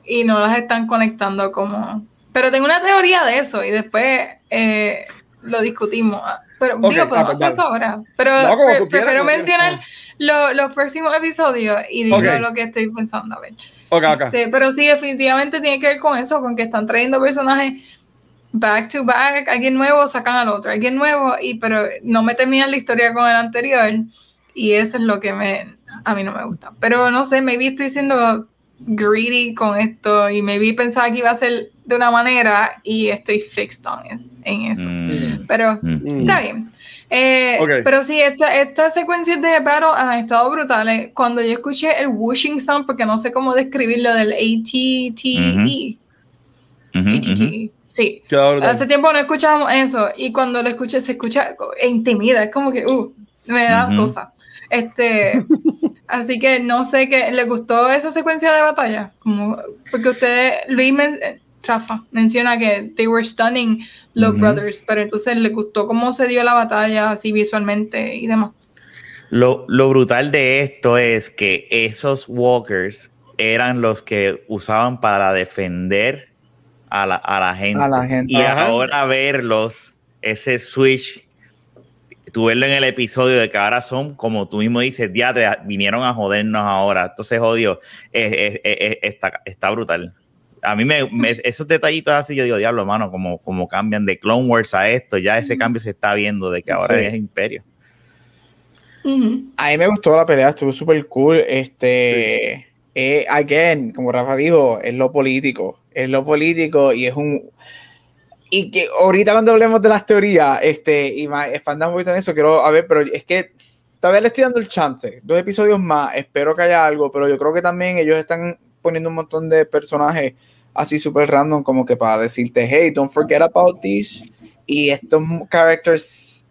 y, no las están conectando como... Pero tengo una teoría de eso y después eh, lo discutimos. Pero digo, podemos ah, hacer eso ahora. Pero prefiero mencionar los próximos episodios y digo lo que estoy pensando. A ver. Este, pero sí, definitivamente tiene que ver con eso, con que están trayendo personajes back to back, alguien nuevo sacan al otro, alguien nuevo, y pero no me temían la historia con el anterior, y eso es lo que me a mí no me gusta. Pero no sé, maybe estoy siendo greedy con esto y me vi pensaba que iba a ser de una manera y estoy fixed on en eso. Mm. Pero mm. está bien. Eh, pero sí, estas esta secuencias de Battle han estado brutales. Cuando yo escuché el whooshing sound, porque no sé cómo describirlo, del ATTE. Sí. Hace tiempo no escuchábamos eso. Y cuando lo escuché, se escucha intimida. Es como que, uh, me da cosa. Este. así que no sé qué. ¿Le gustó esa secuencia de batalla? Como, porque usted, Luis, Rafa, menciona que they were stunning los brothers, pero entonces le gustó cómo se dio la batalla así visualmente y demás. Lo, lo, brutal de esto es que esos walkers eran los que usaban para defender a la, a la gente. A la gente. Y ahora verlos, ese switch, tú verlo en el episodio de que ahora son, como tú mismo dices, diatre, vinieron a jodernos ahora. Entonces, odio, está, está brutal a mí me, esos detallitos así, yo digo, diablo, hermano, como, como cambian de Clone Wars a esto, ya ese cambio se está viendo de que ahora es Imperio. A mí me gustó la pelea, estuvo súper cool. Este, eh, again, como Rafa dijo, es lo político, es lo político y es un. Y que ahorita cuando hablemos de las teorías, este, y más, expandamos un poquito en eso, quiero, a ver, pero es que todavía le estoy dando el chance, dos episodios más, espero que haya algo, pero yo creo que también ellos están poniendo un montón de personajes así súper random como que para decirte, hey, don't forget about this. Y estos characters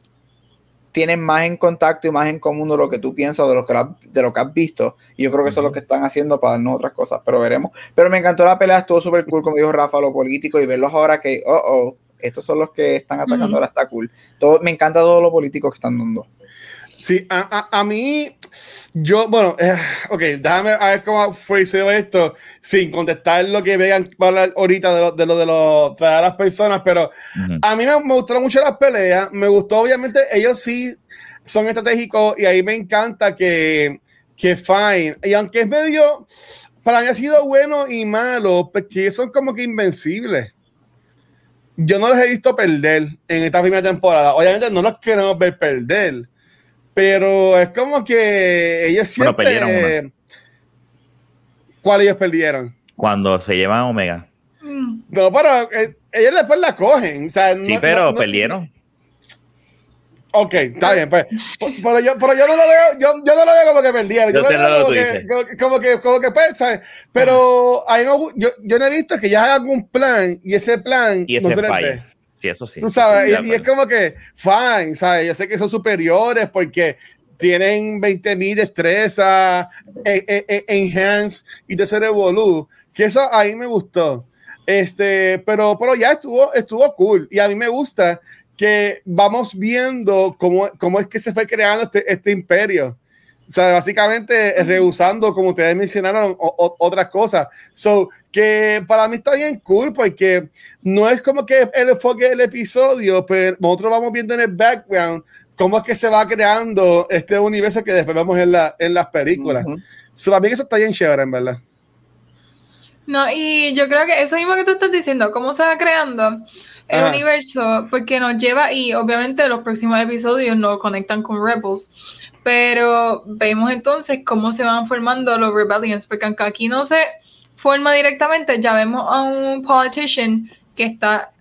tienen más en contacto y más en común de lo que tú piensas, de lo que, de lo que has visto. Y yo creo que eso es lo que están haciendo para darnos otras cosas, pero veremos. Pero me encantó la pelea, estuvo súper cool, como dijo Rafa, lo político, y verlos ahora que, oh, oh, estos son los que están atacando, ahora está cool. Todo, me encanta todo lo político que están dando. Sí, a, a, mí, yo, bueno, eh, ok, déjame a ver cómo fraseo esto sin contestar lo que vean para hablar ahorita de lo de, lo, de, lo, de las personas, pero a mí me, me, gustaron mucho las peleas, me gustó, obviamente, ellos sí son estratégicos y ahí me encanta que, que Fine, y aunque es medio, para mí ha sido bueno y malo, porque son como que invencibles. Yo no les he visto perder en esta primera temporada, obviamente no los queremos ver perder pero es como que ellos siempre. Bueno, perdieron ¿Cuál ellos perdieron? Cuando se llevan Omega. No, pero eh, ellos después la cogen. O sea, sí, pero perdieron. Ok, está bien, pues. Pero yo, pero yo no lo veo, yo, yo no lo veo como que perdieron. Yo, yo lo veo como, que, como, que, como que, pues, ¿sabes? Pero ahí no, yo, yo no he visto que ya hay algún plan y ese plan y ese no se eso sí. Tú sabes, y, es como que, fine, ¿sabes? Yo sé que son superiores porque tienen 20.000 destrezas, e, e, e, enhance y de ser evolu, que eso ahí me gustó. Este, pero, pero ya estuvo, estuvo cool y a mí me gusta que vamos viendo cómo, cómo es que se fue creando este, este imperio. O sea, básicamente rehusando, como ustedes mencionaron, otras cosas. So, que para mí está bien cool porque no es como que el enfoque del episodio, pero nosotros vamos viendo en el background cómo es que se va creando este universo que después vemos en, la, en las películas. Uh para mí eso está bien chévere, en verdad. No, y yo creo que eso mismo que tú estás diciendo, cómo se va creando el universo, porque nos lleva, y obviamente los próximos episodios nos conectan con Rebels, pero vemos entonces cómo se van formando los rebellions, porque aunque aquí no se forma directamente, ya vemos a un politician que está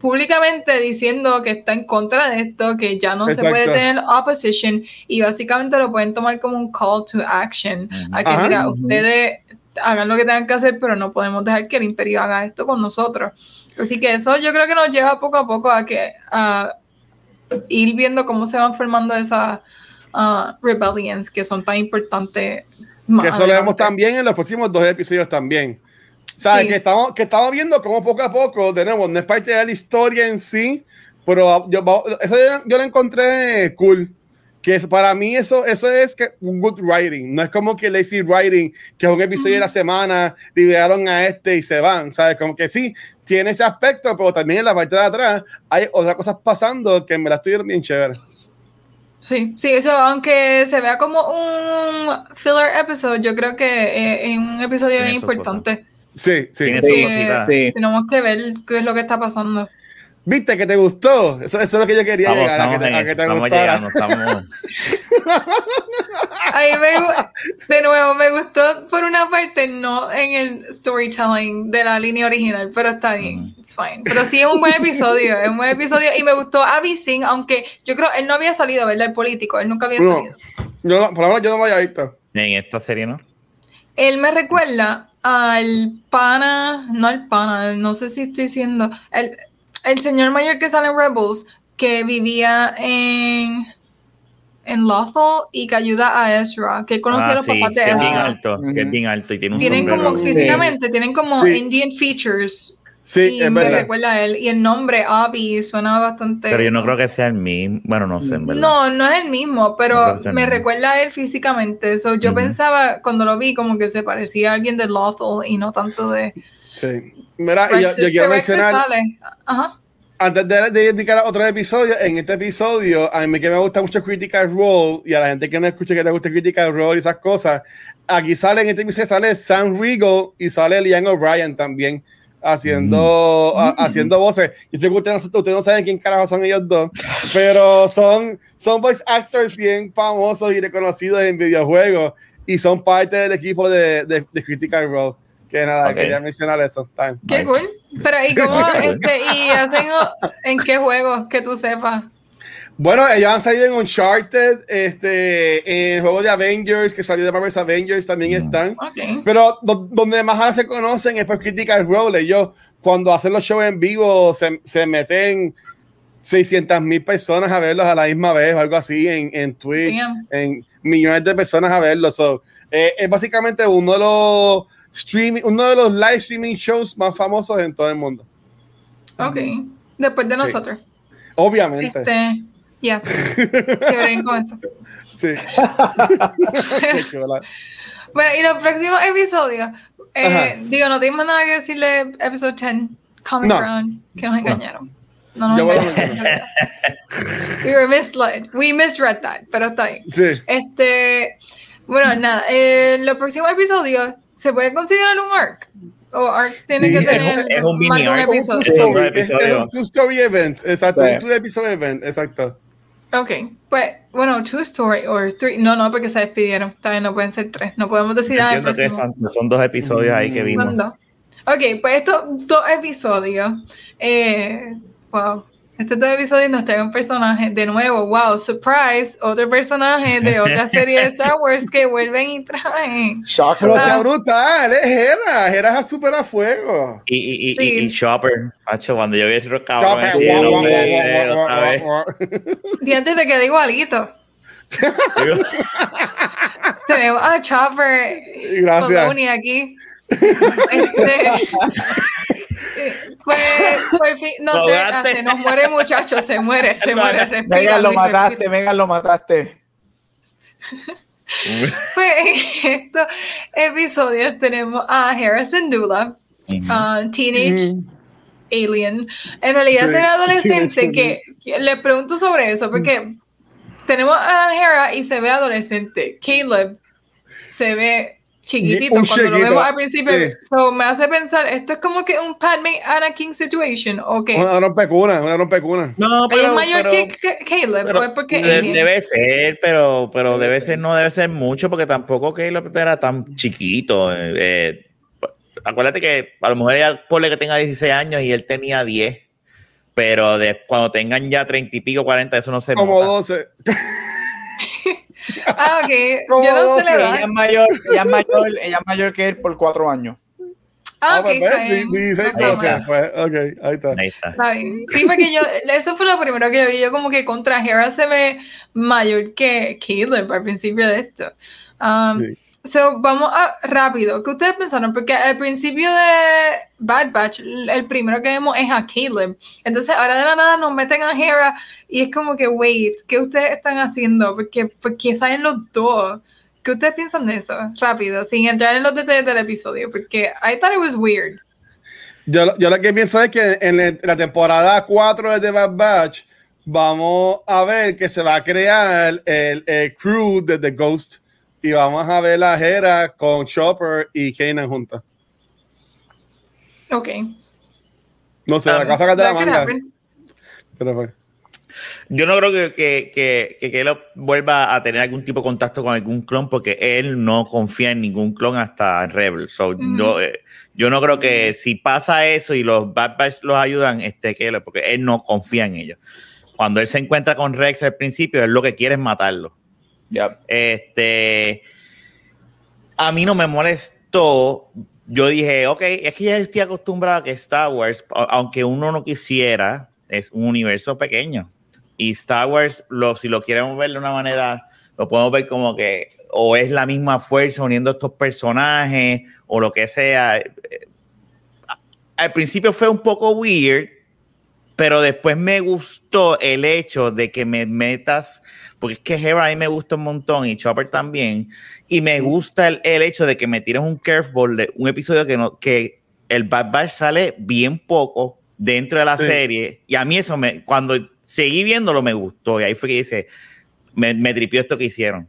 públicamente diciendo que está en contra de esto, que ya no se puede tener opposition y básicamente lo pueden tomar como un call to action, a que mira, ustedes hagan lo que tengan que hacer, pero no podemos dejar que el imperio haga esto con nosotros. Así que eso yo creo que nos lleva poco a poco a que a ir viendo cómo se van formando esas uh, rebellions que son tan importantes. Que eso lo vemos también en los próximos dos episodios también. ¿Sabes? Que, estamos, que estamos viendo cómo poco a poco, de nuevo, no es parte de la historia en sí, pero yo, eso yo, lo encontré cool. Que para mí eso, eso es que un good writing. No es como que lazy writing, que es un episodio de la semana, liberaron a este y se van. ¿Sabes? Como que sí, tiene ese aspecto, pero también en la parte de atrás hay otras cosas pasando que me la estuvieron bien chévere. Sí, sí, eso, aunque se vea como un filler episode, yo creo que es un episodio importante. Sí, sí. sí. Tenemos que ver qué es lo que está pasando. ¿Viste que te gustó? Eso, eso es lo que yo quería llegar a que te, a que te estamos llegando, estamos... me, de nuevo, me gustó por una parte, no en el storytelling de la línea original, pero está bien, it's fine. Pero sí es un buen episodio, es un buen episodio y me gustó Abby Singh, aunque yo creo él no había salido, ¿verdad? El político, él nunca había salido. Yo, por lo menos yo no lo había visto. En esta serie, ¿no? Él me recuerda al pana, no al pana, no sé si estoy diciendo, el, el señor mayor que sale en Rebels, que vivía en, en Lothal y que ayuda a Ezra, que conoce a los ah, papás de Ezra. Que es bien alto, que es bien alto y tiene un Tienen como, físicamente, tienen como Indian features. Sí, y me recuerda a él. Y el nombre, Abby, suena bastante. Pero yo no creo que sea el mismo. Bueno, no sé, en verdad. No, no es el mismo, pero me recuerda a él físicamente. So, yo pensaba, cuando lo vi, como que se parecía a alguien de Lothal y no tanto de. Sí. Mira, yo, yo, quiero mencionar. Ajá. Antes de, de dedicar a otro episodio, en este episodio, a mí que me gusta mucho Critical Role y a la gente que no escucha que le gusta Critical Role y esas cosas, aquí sale en este episodio sale Sam Riegel y sale Liam O'Brien también haciendo, mm. haciendo voces. Y estoy que ustedes, ustedes, no saben quién carajo son ellos dos, pero son, son voice actors bien famosos y reconocidos en videojuegos y son parte del equipo de, de, Critical Role. Que nada, quería mencionar eso. Qué cool. Pero, ¿y cómo, este, y hacen, en qué juegos que tú sepas? Bueno, ellos han salido en Uncharted, este, en el juego de Avengers, que salió de Marvel's Avengers, también mm. están. Pero donde más ahora se conocen es por Critical Role. Ellos, cuando hacen los shows en vivo, se, se meten 600 mil personas a verlos a la misma vez o algo así en, en Twitch, en millones de personas a verlos. Eh, es básicamente uno de los streaming, uno de los live streaming shows más famosos en todo el mundo. Ok, después de nosotros. Obviamente. Este, ya. Que con eso. Sí. bueno, y los próximos episodios. Eh, digo, no tenemos nada que decirle episodio 10, Comic no. Ground, que nos engañaron. No, no nos engañaron. We were misled. We misread that, pero está ahí. Sí. Este, bueno, nada, eh, los próximos episodios se puede considerar un arc. O arc tiene que tener es, un mini arc. Un episodio. Es, un two story event, exacto, un two episode event, exacto. Ok, pues, bueno, two story or three. No, no, porque se despidieron. También no pueden ser tres. No podemos decir nada. Son, son, dos episodios ahí que vimos. Son dos. Ok, pues estos dos episodios. Eh, wow. Estos dos episodios nos trae un personaje de nuevo, wow, surprise, otro personaje de otra serie de Star Wars que vuelven y traen. Shocker, ah. brutal, es Hera, Hera es súper a fuego. Y, y, y, y Chopper, macho, cuando yo vi ese cabrón, y antes te quedé igualito. Tenemos a Chopper Gracias. aquí. Este, pues, pues no te hace, nos muere muchacho, se muere, se muere. venga, lo mataste, venga, lo mataste. pues en estos episodios tenemos a Harrison Dula, Teenage Alien. En realidad es un adolescente que, le pregunto sobre eso, porque tenemos a Hera y se ve adolescente. Caleb se ve chiquitito cuando lo vemos al principio. me hace pensar, esto es como que un Padme Anakin situation, ¿o qué? Una rompecuna, una rompecuna. No, pero. ¿Es mayor que Caleb? Pero, porque debe ser, pero, pero debe, ser. no debe ser mucho, porque tampoco Caleb era tan chiquito. Eh, eh, acuérdate que a lo mejor ella pone que tenga 16 años y él tenía 10. pero de, cuando tengan ya 30 y pico, 40, eso no se Como 12. ah, ok. Yo no sé ella es mayor, ella es mayor, ella es mayor que él por cuatro años. Ah, ah, pues, ok. 16, 12, pues, ok, ahí está. Ahí está. Sí, porque yo, eso fue lo primero que yo vi. Yo como que contra Hera se ve mayor que Caleb al principio de esto. Um, sí. So, vamos a rápido. ¿Qué ustedes pensaron? Porque al principio de Bad Batch, el primero que vemos es a Caleb. Entonces, ahora de la nada nos meten a Hera y es como que, wait, ¿qué ustedes están haciendo? Porque, porque salen los dos. ¿Qué ustedes piensan de eso? Rápido, sin entrar en los detalles del episodio, porque I thought it was weird. Yo, yo lo que pienso es que en la temporada 4 de Bad Batch vamos a ver que se va a crear el, el crew de The Ghost y vamos a ver la Jera con Chopper y Kanan juntas. Ok. No sé, la cosa que te la manga. Pero fue. Yo no creo que, que, que, que, vuelva a tener algún tipo de contacto con algún clon porque él no confía en ningún clon hasta Rebel. So, yo, eh, yo no creo que si pasa eso y los Bad Batch los ayudan, este, que porque él no confía en ellos. Cuando él se encuentra con Rex al principio, él lo que quiere es matarlo. Este, a mí no me molestó. Yo dije, ok, es que ya estoy acostumbrado a que Star Wars, aunque uno no quisiera, es un universo pequeño. Y Star Wars, lo, si lo queremos ver de una manera, lo podemos ver como que o es la misma fuerza uniendo estos personajes o lo que sea. Al principio fue un poco weird, pero después me gustó el hecho de que me metas, porque es que Hera a mí me gusta un montón y Chopper también, y me gusta el, hecho de que me tires un curveball de un episodio que, no, que el Bad Batch sale bien poco dentro de la serie, y a mí eso me, cuando seguí viéndolo me gustó y ahí fue que dice, me, me tripió esto que hicieron.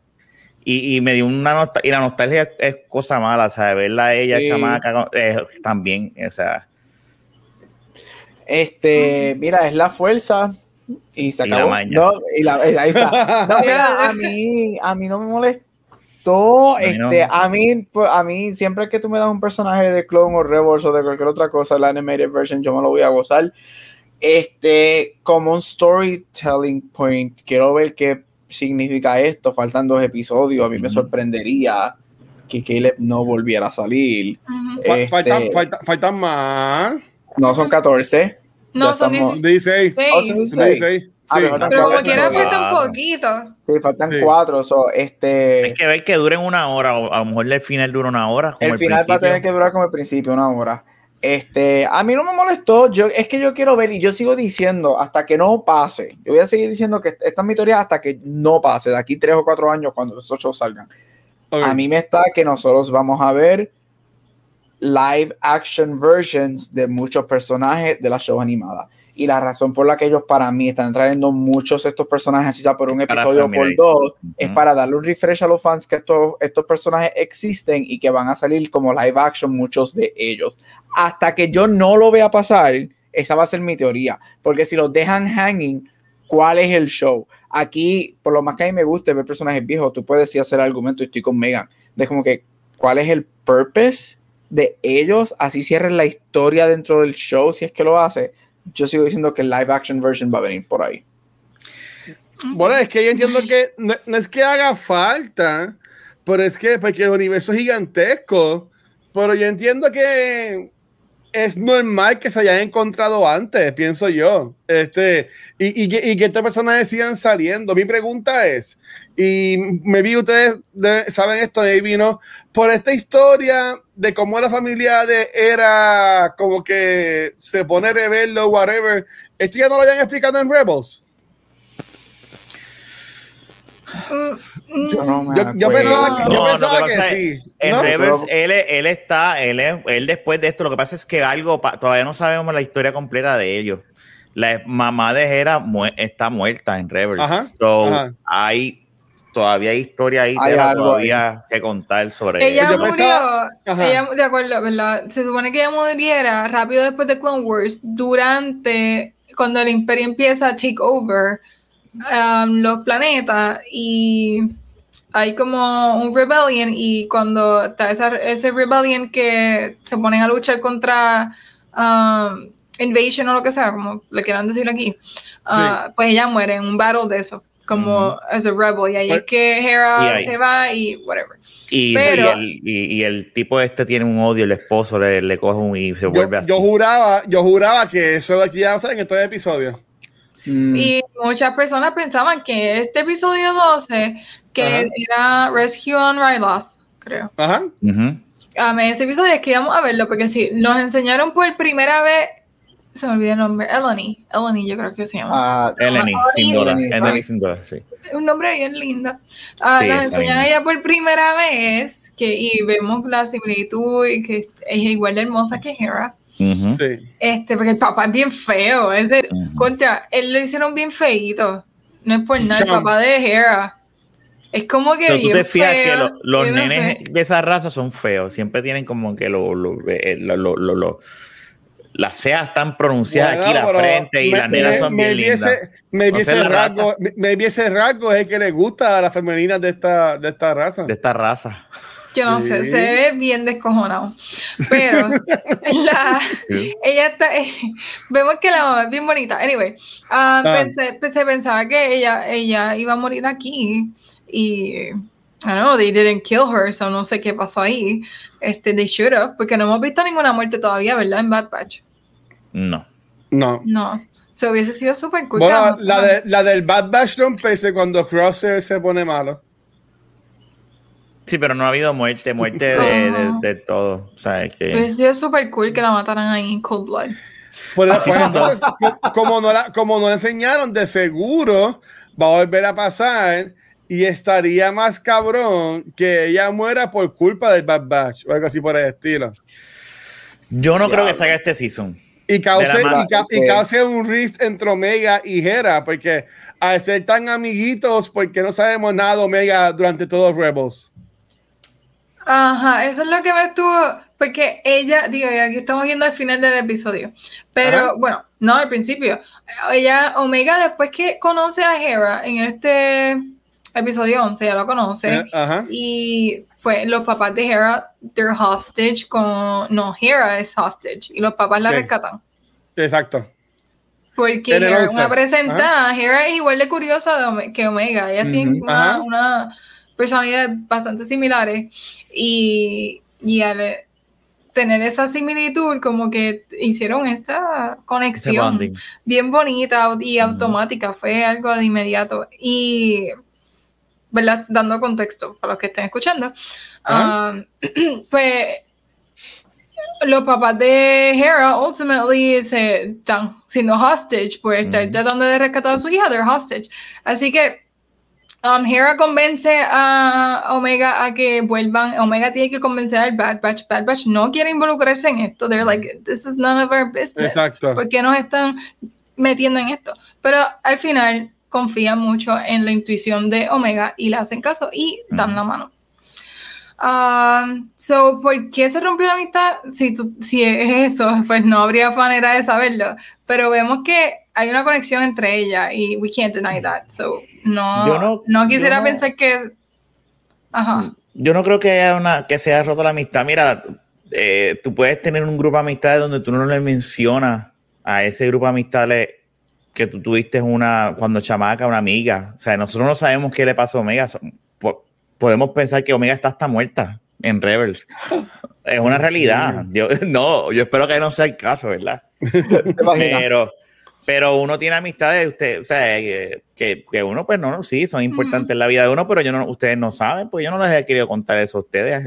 Y, y me dio una nostalgia, y la nostalgia es, cosa mala, ¿sabes? Verla a ella, chamaca, eh, también, o sea. Este, mira, es la fuerza y se acabó. no, y la, ahí está. No, mira, a mí, a mí no me molestó. este, a mí, a mí, siempre que tú me das un personaje de Clone o Rebels o de cualquier otra cosa, la animated version, yo me lo voy a gozar. Este, como un storytelling point, quiero ver qué significa esto. Faltan dos episodios. A mí me sorprendería que Caleb no volviera a salir. Este, faltan, faltan, más. No, son 14. No, son 16. 16. Ah, pero como quiera falta un poquito. Sí, faltan cuatro. este... Hay que ver que duren una hora, o a lo mejor el final dura una hora. el, final va a tener que durar como el principio, una hora. Este, a mí no me molestó, yo, es que yo quiero ver y yo sigo diciendo hasta que no pase, yo voy a seguir diciendo que esta es mi teoría hasta que no pase, de aquí tres o cuatro años cuando estos shows salgan. A mí me está que nosotros vamos a ver live action versions de muchos personajes de la show animada. Y la razón por la que ellos para mí están trayendo muchos de estos personajes, así sea por un episodio o por dos, es para darle un refresh a los fans que estos, estos personajes existen y que van a salir como live action muchos de ellos. Hasta que yo no lo vea pasar, esa va a ser mi teoría. Porque si los dejan hanging, ¿cuál es el show? Aquí, por lo más que a mí me guste ver personajes viejos, tú puedes sí hacer argumento y estoy con Megan, de como que, ¿cuál es el purpose de ellos? Así cierren la historia dentro del show, si es que lo hace yo sigo diciendo que el live action version va a venir por ahí. Bueno, es que yo entiendo que no, es que haga falta, pero es que porque el universo es gigantesco, pero yo entiendo que es normal que se hayan encontrado antes, pienso yo. Este, y, y, que, estas personas sigan saliendo. Mi pregunta es, y me vi ustedes saben esto de vino, por esta historia de cómo la familia de era como que se pone rebelde whatever, ¿esto ya no lo hayan explicado en Rebels? Yo, pensaba, que, sí. En Rebels, él, él, está, él, él después de esto, lo que pasa es que algo, todavía no sabemos la historia completa de ellos. La mamá de Hera está muerta en Rebels. so, hay todavía hay historia ahí todavía que contar sobre ella. Ella murió, ella, de acuerdo, ¿verdad? Se supone que ella muriera rápido después de Clone Wars, durante, cuando el imperio empieza a take over Um, los planetas y hay como un rebellion y cuando está esa, ese rebellion que se ponen a luchar contra um, invasion o lo que sea, como le quieran decir aquí, uh, pues ella muere en un battle de eso, como as a rebel, y ahí es que Hera se va y whatever. Y, Pero, y, el, y, el, tipo este tiene un odio, el esposo le, le coge un y se vuelve así. Yo juraba, yo juraba que eso lo aquí ya en estos episodios. Mm. Y muchas personas pensaban que este episodio 12, que era Rescue on Ryloth, creo. Ajá. A mí ese episodio es que íbamos a verlo, porque si nos enseñaron por primera vez se me olvidó el nombre, Eleni, Eleni yo creo que se llama. Ah, Eleni, sin duda, Eleni sin duda, sí. Un nombre bien lindo. Ah, nos enseñan a ella por primera vez que, y vemos la similitud y que es igual de hermosa que Hera. Sí. Este, porque el papá es bien feo, ese, contra, él lo hicieron bien feito, no es por nada, el papá de Hera. Es como que. Pero tú te fías que los nenes de esa raza son feos. Siempre tienen como que lo, lo, eh, lo, lo las cejas están pronunciadas aquí la frente y las nenas son bien lindas. Me viese rasgo, me, viese rasgo es el que le gusta a las femeninas de esta, de esta raza. De esta raza. Yo no sé, se ve bien descojonado. Pero la, ella está, eh, vemos que la mamá es bien bonita. Anyway, uh, pensé, pensé, pensaba que ella, ella iba a morir aquí y I don't know, they didn't kill her, so no sé qué pasó ahí. Este, they should have, porque no hemos visto ninguna muerte todavía, ¿verdad? En Bad Batch. No. No. No. Se hubiese sido súper cool. Bueno, la, de, la del Bad Batch no empecé cuando Crosser se pone malo. Sí, pero no ha habido muerte, muerte de, de, todo. O sea, es que... Sido súper cool que la mataran ahí en Cold Blood. como, no la, como no la enseñaron, de seguro va a volver a pasar y estaría más cabrón que ella muera por culpa del Bad Batch o algo así por el estilo. Yo no creo que salga este season. Y cause, y, cause un rift entre Omega y Hera, porque al ser tan amiguitos, porque no sabemos nada de Omega durante todos Rebels. Ajá, eso es lo que me estuvo, porque ella, digo, aquí estamos viendo el final del episodio, pero bueno, no al principio, ella, Omega después que conoce a Hera en este episodio 11, ya lo conoce. Eh, y fue los papás de Hera, they're hostage con. No, Hera es hostage. Y los papás la rescatan. Exacto. Porque Hera una presentada. Hera es igual de curiosa que Omega. Ella tiene una, personalidad bastante similares. Y, y al tener esa similitud, como que hicieron esta conexión bien bonita y automática. Fue algo de inmediato. Y ¿verdad? Dando contexto para los que estén escuchando. Ah, pues los papás de Hera ultimately se están siendo hostage por estar tratando de rescatar a su hija, they're hostage. Así que um, Hera convence a Omega a que vuelvan. Omega tiene que convencer al Bad Batch. Bad Batch no quiere involucrarse en esto. They're like, this is none of our business. Exacto. ¿Por qué nos están metiendo en esto? Pero al final confían mucho en la intuición de Omega y le hacen caso y dan la mano. Um, so, ¿por qué se rompió la amistad? Si, si es eso, pues no habría manera de saberlo. Pero vemos que hay una conexión entre ella y we can't deny that. So, no, no, quisiera pensar que. Ajá. Yo no creo que haya una que se haya roto la amistad. Mira, eh, tú puedes tener un grupo de amistades donde tú no le mencionas a ese grupo de amistades que tú tuviste una, cuando chamaca, una amiga. O sea, nosotros no sabemos qué le pasó a Omega. Podemos pensar que Omega está hasta muerta en Rebels. Es una realidad. Yo, no, yo espero que no sea el caso, ¿verdad? pero, pero uno tiene amistades, usted, o sea, que, que, uno, pues no, sí, son importantes en la vida de uno, pero yo no, ustedes no saben, pues yo no les he querido contar eso a ustedes.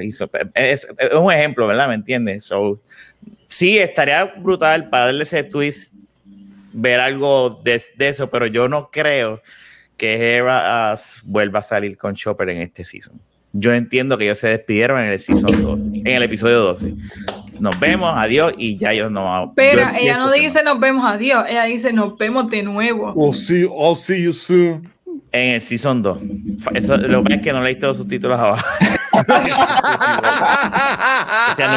es, un ejemplo, ¿verdad? ¿Me entiendes? So, sí, estaría brutal para darle ese twist ver algo de, eso, pero yo no creo que Hera vuelva a salir con Chopper en este season. Yo entiendo que ellos se despidieron en el season 12, en el episodio 12. Nos vemos, adiós, y ya ellos no Pero ella no dice nos vemos, adiós, ella dice nos vemos de nuevo. We'll see, I'll see you soon. En el season 2. Eso, lo que es que no leí todos sus títulos abajo. nos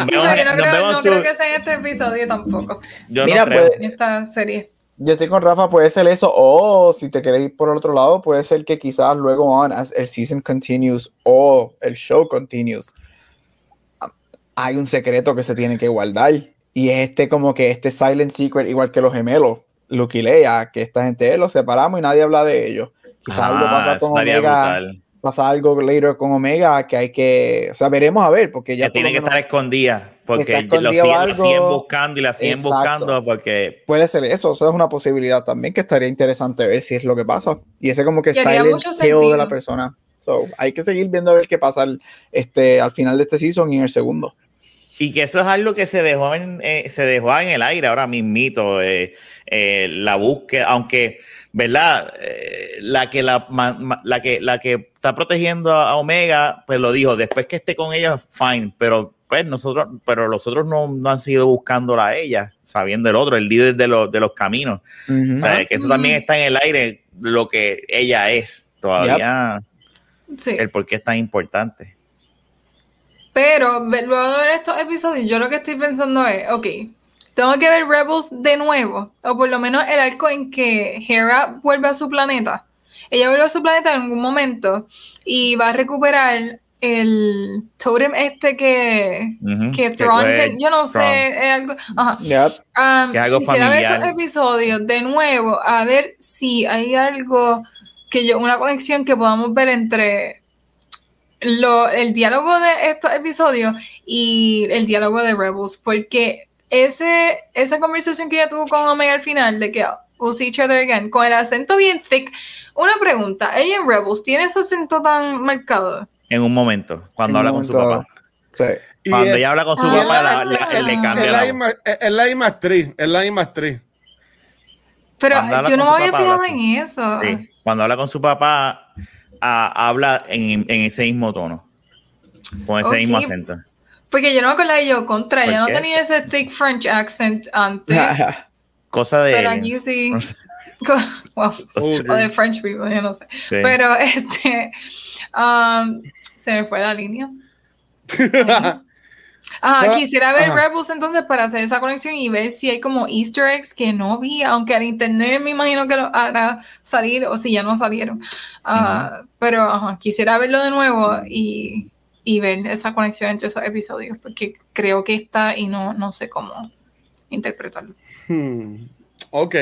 vemos, no, creo, no creo, que sea en este episodio tampoco. Yo Mira, no creo. Pues, en esta serie yo estoy con Rafa, puede ser eso, o si te queréis ir por el otro lado, puede ser que quizás luego on, as el season continues o el show continues, hay un secreto que se tiene que guardar Y es este como que este Silent Secret, igual que los gemelos, Luke y Leia, que esta gente los separamos y nadie habla de ellos. Quizás algo Ah, pasa eso con Omega, brutal. pasa algo later con Omega que hay que, o sea, veremos a ver, porque ya que tiene que estar escondida, porque lo siguen, algo. siguen buscando y la siguen Exacto. buscando porque puede ser eso, eso es una posibilidad también que estaría interesante ver si es lo que pasa. Y ese como que kill sentido. de la persona. So, hay que seguir viendo a ver qué pasa al, este, al final de este season y en el segundo. Y que eso es algo que se dejó en, eh, se dejó en el aire ahora mismito, eh, eh, la búsqueda, aunque, ¿verdad? Eh, la, que la, ma- la, que, la que está protegiendo a Omega, pues lo dijo, después que esté con ella, fine, pero pues nosotros, pero los otros no, no han seguido buscándola a ella, sabiendo el otro, el líder de los, de los caminos. Ujú. O sea, que eso también está en el aire, lo que ella es, todavía, Sí. el por qué es tan importante. Pero luego de ver estos episodios, yo lo que estoy pensando es, ok, tengo que ver Rebels de nuevo, o por lo menos el arco en que Hera vuelve a su planeta. Ella vuelve a su planeta en algún momento y va a recuperar el totem este que, Ujú, que que Thrawn, que yo no sé, es algo, ajá. Yep. Um, Que algo quisiera ver familiar. esos episodios de nuevo, a ver si hay algo que yo, una conexión que podamos ver entre lo, el diálogo de estos episodios y el diálogo de Rebels, porque ese, esa conversación que ella tuvo con Omega al final, de que we'll see each other again, con el acento bien thick, una pregunta, ella en Rebels tiene ese acento tan marcado. En un momento, cuando En habla con su papá. Sí. Y Cuando es- ella habla con su Ah, papá, la- le, le cambia es la la, voz. misma, es es la misma actriz, es la misma actriz. Pero yo no me había fijado en eso. Sí, Cuando habla con su papá, habla en, en ese mismo tono, con ese mismo acento. Porque yo no me acordaba yo contra, ¿Por ella no tenía ese thick French accent antes. Cosa de. pero aquí sí. Well, o de French people, yo no sé. Sí. Pero este. um, se me fue la línea. Ajá, Pero- quisiera ver ajá. Rebels entonces para hacer esa conexión y ver si hay como Easter eggs que no vi, aunque al internet me imagino que lo hará salir o si ya no salieron. Ah, Pero ajá, quisiera verlo de nuevo y, y ver esa conexión entre esos episodios, porque creo que está y no, no sé cómo interpretarlo. Hmm, Ok.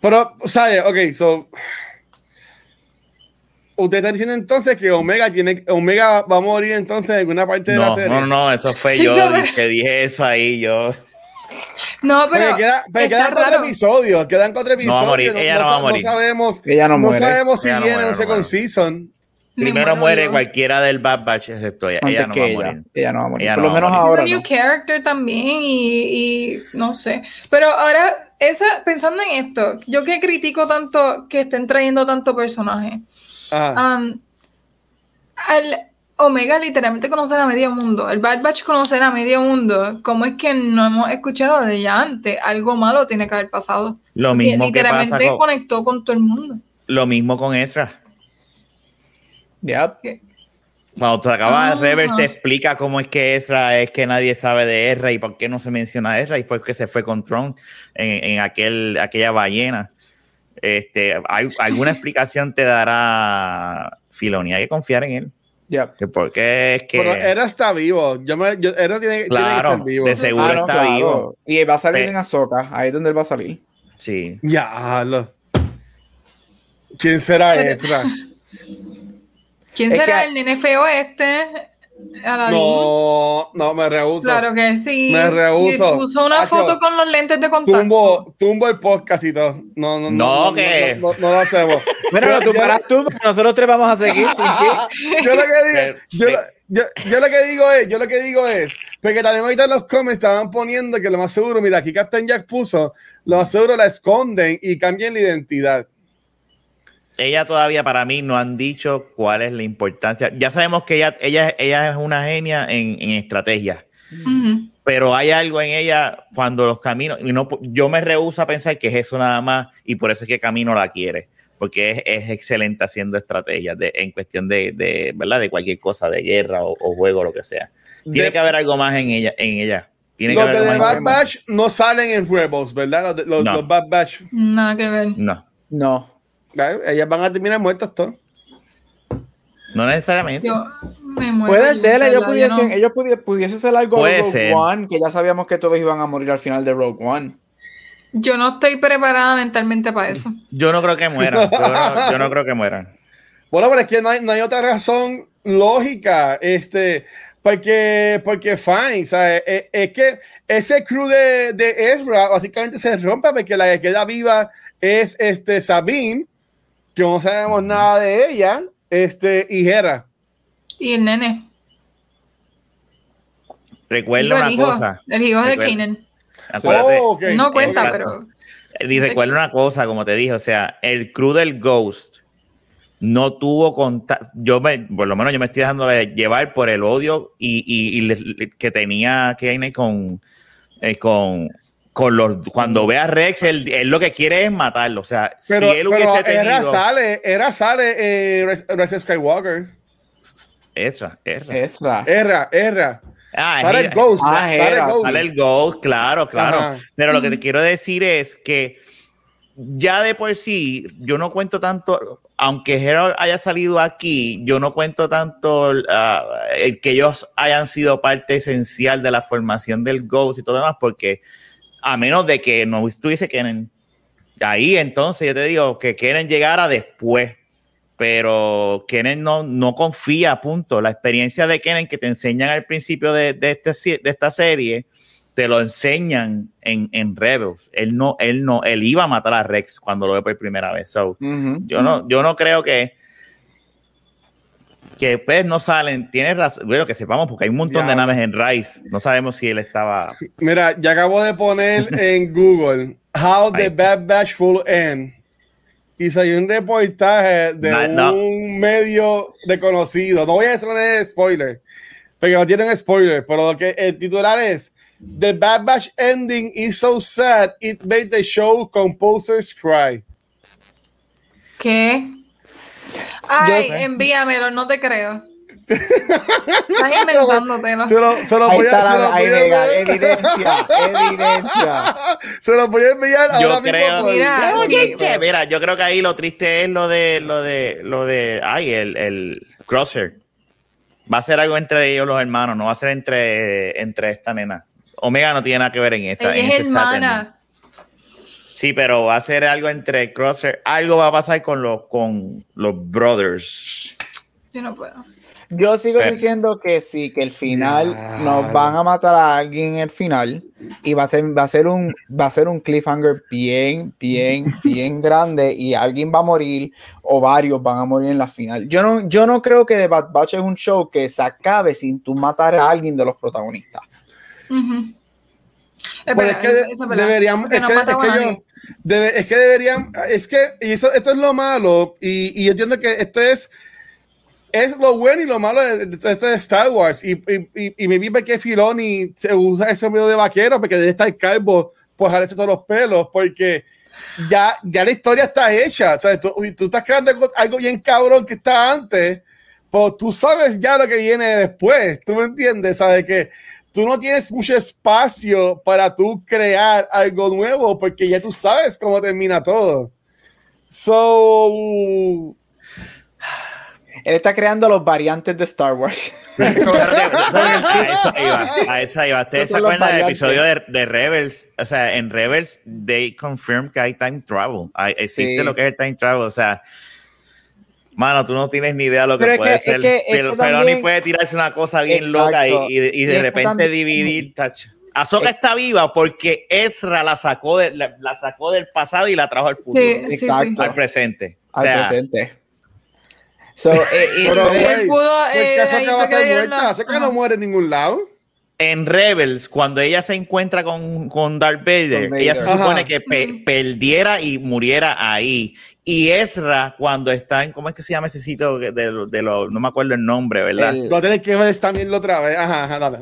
Pero, o sea, ok, so. Usted está diciendo entonces que Omega tiene Omega va a morir entonces en alguna parte de la No, serie. no, no, eso fue Sí, yo no, pero- que dije eso ahí. Yo No, pero Porque, queda- porque está quedan cuatro raro. episodios, quedan cuatro va a episodios. morir, ella no va a morir. sabemos, Ella no no muere. sabemos si Ella no viene un no second season. Me primero muere yo. cualquiera del Bad Batch excepto ella. Antes Ella no que va a ella. morir. Ella no va a morir. Ella Por no lo va a menos morir. ahora. Es un new no. character también y, y no sé. Pero ahora, esa, pensando en esto, yo que critico tanto que estén trayendo tanto personaje. Um, al Omega literalmente conocer a medio mundo. El Bad Batch conocer a medio mundo. ¿Cómo es que no hemos escuchado de ella antes? Algo malo tiene que haber pasado. Lo Porque mismo que pasa literalmente con, conectó con todo el mundo. lo mismo con Ezra. Yep. Cuando te acaba Ah. te explica cómo es que Ezra es que nadie sabe de Ezra y por qué no se menciona a Ezra y por qué se fue con Tron en, en aquel, aquella ballena. Este, ¿hay, ¿Alguna explicación te dará Filoni? Hay que confiar en él. Que porque es que. Pero Era está vivo. Yo me, yo, Era tiene, tiene que claro, estar vivo. de seguro Ah, no, está claro. vivo. Y va a salir Pe- en Azoka. Ahí es donde él va a salir. Sí. Ya, lo- ¿Quién será Ezra? ¿Quién Es será que- el nene feo este? No, no, me rehuso. Claro que sí. Me rehuso. Puso una Hacho, foto con los lentes de contacto. Tumbo, tumbo el podcast y todo. No, no, no. No, no, que- no, no, no lo hacemos. Bueno, yo- paras tú, porque nosotros tres vamos a seguir sin ti. yo lo que digo, Pero- yo, lo- yo, yo lo que digo es, yo lo que digo es, porque también ahorita en los comments estaban poniendo que lo más seguro, mira, aquí Captain Jack puso, lo más seguro la esconden y cambian la identidad. Ella todavía para mí no han dicho cuál es la importancia. Ya sabemos que ella, ella, ella es una genia en, en estrategia. Pero hay algo en ella cuando los caminos, y no, yo me rehúso a pensar que es eso nada más y por eso es que Camino la quiere, porque es, es excelente haciendo estrategias de, en cuestión de, de, ¿verdad? de cualquier cosa, de guerra o, o juego, lo que sea. Tiene De- que haber algo más en ella. En ella. Tiene que Los haber de The Bad Batch no salen en Rebels, ¿verdad? Los, de- los, No. los Bad Batch. Nada que ver. No, No. Ellas van a terminar muertas todas. no necesariamente. Yo, Puede ser, ellos pudiesen, ellos pudiesen ser algo de Rogue One, que ya sabíamos que todos iban a morir al final de Rogue One. Yo no estoy preparada mentalmente para eso. Yo no creo que mueran. Yo no, creo que mueran. Bueno, pero es que no hay, no hay otra razón lógica. Este, porque, porque fine, ¿sabes? Es, es, que ese crew de, de, Ezra básicamente se rompe porque la que queda viva es este Sabine, que no sabemos nada de ella, este, y Hera. Y el nene. Recuerda una cosa. El hijo de Kanan. Oh, no cuenta, pero. Y recuerda una cosa, como te dije, o sea, el crew del Ghost no tuvo contacto. Yo me, por lo menos yo me estoy dejando llevar por el odio y, y, que tenía Kanan con, eh, con, con los. Cuando ve a Rex, él, lo que quiere es matarlo. O sea, si él hubiese tenido. Era sale, era sale eh, Rex Skywalker. Ezra, Ezra. Ezra. Ezra, Ezra. Ah, sale el Ghost. Ah, sale, el Ghost. sale el Ghost, claro, claro. Pero lo que te quiero decir es que ya de por sí, yo no cuento tanto, aunque Harold haya salido aquí, yo no cuento tanto uh, que ellos hayan sido parte esencial de la formación del Ghost y todo lo demás, porque a menos de que no estuviese Kennen ahí, entonces yo te digo que Kennen llegara después pero Kennen no, no confía, punto. La experiencia de Kennen que te enseñan al principio de, de, este, de esta serie, te lo enseñan en, en, Rebels. Él no, él no, él iba a matar a Rex cuando lo ve por primera vez. yo, no, yo no creo que que pues no salen, tienes razón, bueno, que sepamos, porque hay un montón de naves en Rise, no sabemos si él estaba... Mira, ya acabo de poner en Google, How the Bad Batch Will End y salió un reportaje de un medio reconocido. No voy a decir un spoiler, porque no tienen spoiler, pero lo que el titular es The Bad Batch ending is so sad it made the show composers cry. ¿Qué? Ay, envíamelo, no te creo. Estás inventándote, ¿no? Se lo, se lo voy a, se lo voy a evidencia, evidencia. Se lo voy a enviar yo creo, mira, mira, yo creo que ahí lo triste es lo de, lo de, lo de, ay, el, el Crosshair. Va a ser algo entre ellos los hermanos, no va a ser entre, entre esta nena. Omega no tiene nada que ver en esa. en es hermana. Sí, pero va a ser algo entre Crosshair. Algo va a pasar con los, con los brothers. Yo no puedo. Yo sigo diciendo que sí, que el final nos van a matar a alguien en el final y va a ser, va a ser un va a ser un cliffhanger bien, bien, bien grande y alguien va a morir o varios van a morir en la final. Yo no, yo no creo que The Bad Batch es un show que se acabe sin tú matar a alguien de los protagonistas. es que deberían, es, que, es que deberían, es que eso, esto es lo malo y, y yo entiendo que esto es es lo bueno y lo malo de, de, Star Wars. Y, y, y, me vi que Filoni se usa ese medio de vaquero porque debe estar calvo por dejarse todos los pelos, porque ya, ya la historia está hecha. Sea, tú, tú, estás creando algo, bien cabrón que está antes, pues tú sabes ya lo que viene después. ¿Tú me entiendes? ¿Sabes? Que tú no tienes mucho espacio para tú crear algo nuevo porque ya tú sabes cómo termina todo. So él está creando los variantes de Star Wars. a eso iba, a eso iba. ¿Ustedes se acuerdan del episodio de, de, Rebels? O sea, en Rebels, they confirm que hay time travel. Hay, existe lo que es el time travel. O sea, mano, tú no tienes ni idea de lo que puede ser. Pero Feloni puede tirarse una cosa bien loca y, y, de repente dividir. Touch. Azoka está viva porque Ezra la sacó, de, la, sacó del pasado y la trajo al futuro. Exacto. Al presente. Al presente. So, eh, y pero, él pudo, eh, que no muere en ningún lado. En Rebels, cuando ella se encuentra con, con Darth Vader, ella se supone que perdiera y muriera ahí. Y Ezra, cuando está en, ¿cómo es que se llama ese sitio de, de, lo, no me acuerdo el nombre, ¿verdad? lo tienes que ver también otra vez. Ajá, dale,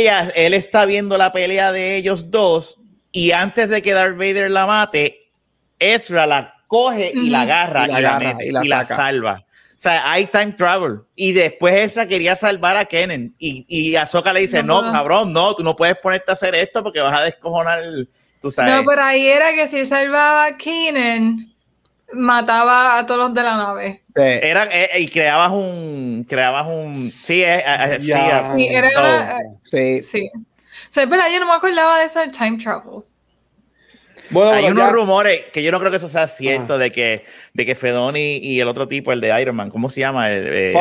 ella, él está viendo la pelea de ellos dos y antes de que Darth Vader la mate, Ezra la coge y la agarra y la, y la, y la salva. O sea, hay time travel. Y después esa quería salvar a Kennen. Y, y Ahsoka le dice, no, cabrón, no, tú no puedes ponerte a hacer esto porque vas a descojonar, tú sabes. No, pero ahí era que si salvaba a Kennen, mataba a todos los de la nave. Era, eh, y creabas un, creabas un, sí, eh, eh, sí, sí, era, sí. sí. O sea, pero yo no me acordaba de eso del time travel. Bueno, hay unos rumores que yo no creo que eso sea cierto de que de que Fedoni y el otro tipo, el de Iron Man, ¿cómo se llama? El,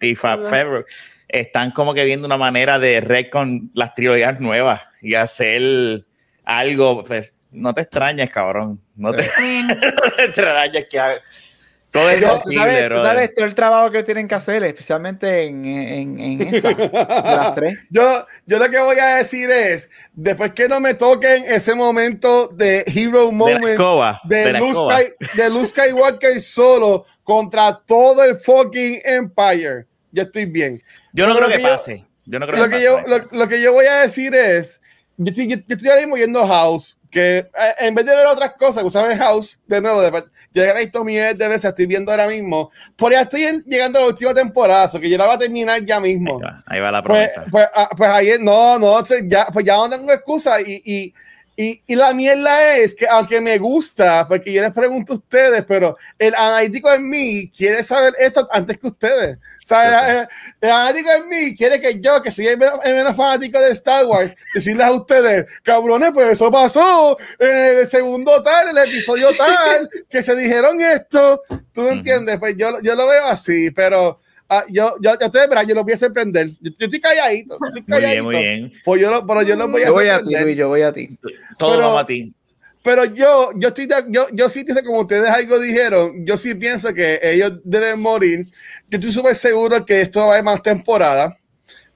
y Favreau. Están como que viendo una manera de red con las trilogías nuevas y hacer algo, pues no te extrañes, cabrón. No te, extrañes que todo es posible, ¿tú sabes, todo el trabajo que tienen que hacer, especialmente en, en, en esa, de las tres. Yo, yo lo que voy a decir es, después que no me toquen ese momento de Hero Moment de, de, Luke, Skywalker solo contra todo el fucking Empire, yo estoy bien. Yo no creo que, pase. Yo no creo lo que, yo, lo, que yo voy a decir es, yo estoy, yo, estoy ahora mismo viendo House, que eh, en vez de ver otras cosas, usar House, de nuevo, de, ya he visto miles de veces, estoy viendo ahora mismo, por ya estoy llegando a la última temporada, que yo la voy a terminar ya mismo. Ahí va, la pues, promesa. Pues, pues, pues ahí, no, no, ya, pues ya no tengo excusa y, y y, y, la mierda es que, aunque me gusta, porque yo les pregunto a ustedes, pero el analítico en mí quiere saber esto antes que ustedes. O sea, el, el, analítico en mí quiere que yo, que soy el menos, fanático de Star Wars, decirles a ustedes, cabrones, pues eso pasó en el segundo tal, el episodio tal, que se dijeron esto. ¿Tú entiendes? Pues yo, yo lo veo así, pero Ah, yo, yo, yo, te yo lo voy a sorprender. Yo, yo estoy calladito. Yo estoy calladito. Muy bien, muy bien. Pues yo lo, pero yo lo voy a yo voy a ti, yo voy a ti. Todo pero, a ti. Pero yo, yo estoy, yo, yo sí pienso, como ustedes algo dijeron, yo sí pienso que ellos deben morir. Yo estoy súper seguro que esto va a haber más temporada.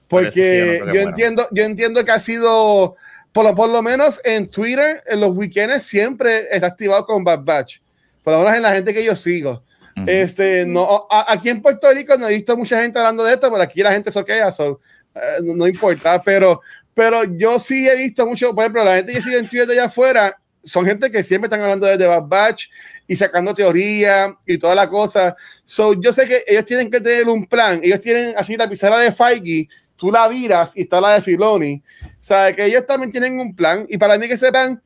Porque yo, yo entiendo, yo entiendo que ha sido, por lo, por lo menos en Twitter, en los weekends siempre está activado con Bad Batch. Por lo menos en la gente que yo sigo. Este, no, aquí en Puerto Rico no he visto mucha gente hablando de esto, pero aquí la gente soquea, so, eh, no, importa, pero, pero yo sí he visto mucho, por ejemplo, la gente que sigue en Twitter de allá afuera, son gente que siempre están hablando de Bad Batch y sacando teoría y toda la cosa. So, yo sé que ellos tienen que tener un plan, ellos tienen así la pizarra de Feige, tú la viras y está la de Filoni. Sabe que ellos también tienen un plan y para mí que sepan,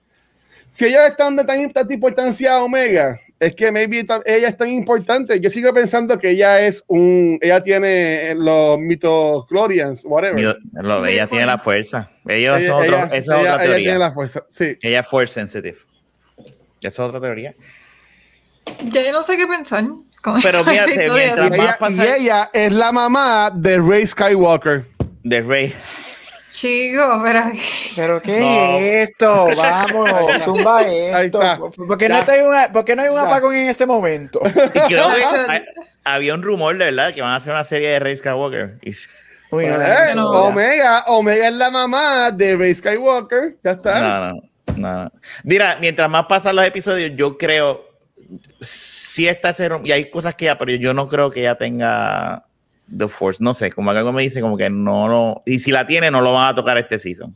si ellos están de tan, tanta importancia a Omega, es que maybe ella es tan importante. Yo sigo pensando que ella es un, ella tiene los mitochlorians, whatever. ella tiene la fuerza. Ella, es otra teoría. Ella tiene la fuerza, sí. Ella es force sensitive. Esa es otra teoría. Ya yo no sé qué pensar. Pero fíjate, mientras más pasa... Y ella es la mamá de Rey Skywalker. De Rey. Chico, pero. ¿Pero qué es esto? Vámonos, tumba esto. ¿Por qué, no hay una, ¿Por no hay un apagón en ese momento? Y creo que había un rumor de verdad que van a hacer una serie de Rey Skywalker. Uy, no, no, Omega, Omega es la mamá de Rey Skywalker. Ya está. No, no, no. Mira, mientras más pasan los episodios, yo creo. Si está ese y hay cosas que ya, pero yo no creo que ella tenga The Force, no sé, como algo me dice como que no lo, y si la tiene no lo van a tocar este season.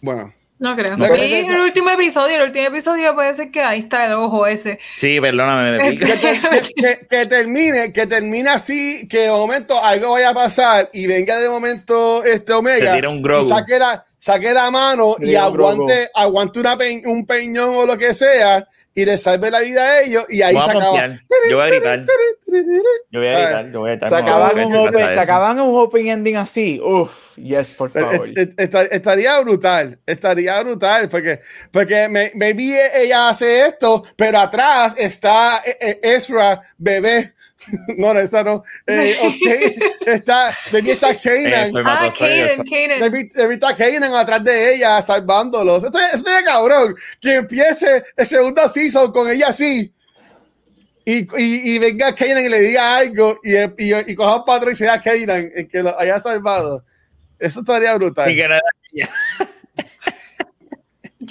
Bueno. No creo. No, el último episodio, el último episodio puede ser que ahí está el ojo ese. Sí, perdóname. que, que, que, termine, que termine así, que de momento algo vaya a pasar y venga de momento este Omega. Un y saque la, saque la mano y aguante, aguante una un peñón o lo que sea y le salve la vida a ellos y ahí se acaba. Yo voy a gritar. Yo voy a gritar, yo voy a gritar. Se acaban, un, open, un open ending así. Uf, yes, por favor. estaría brutal, estaría brutal, porque, porque me, me vi ella hace esto, pero atrás está Ezra, bebé. No, no, esa no. Eh, okay. está, de mí está Kanan. Eh, ah, Kanan, Kanan. De mí, está Kanan atrás de ella, salvándolos. Esto, esto es cabrón. Que empiece el segundo season con ella así. Y, y, y venga Kanan y le diga algo y, y, y coja para atrás y sea Kanan el que lo haya salvado. Eso estaría brutal. Y que no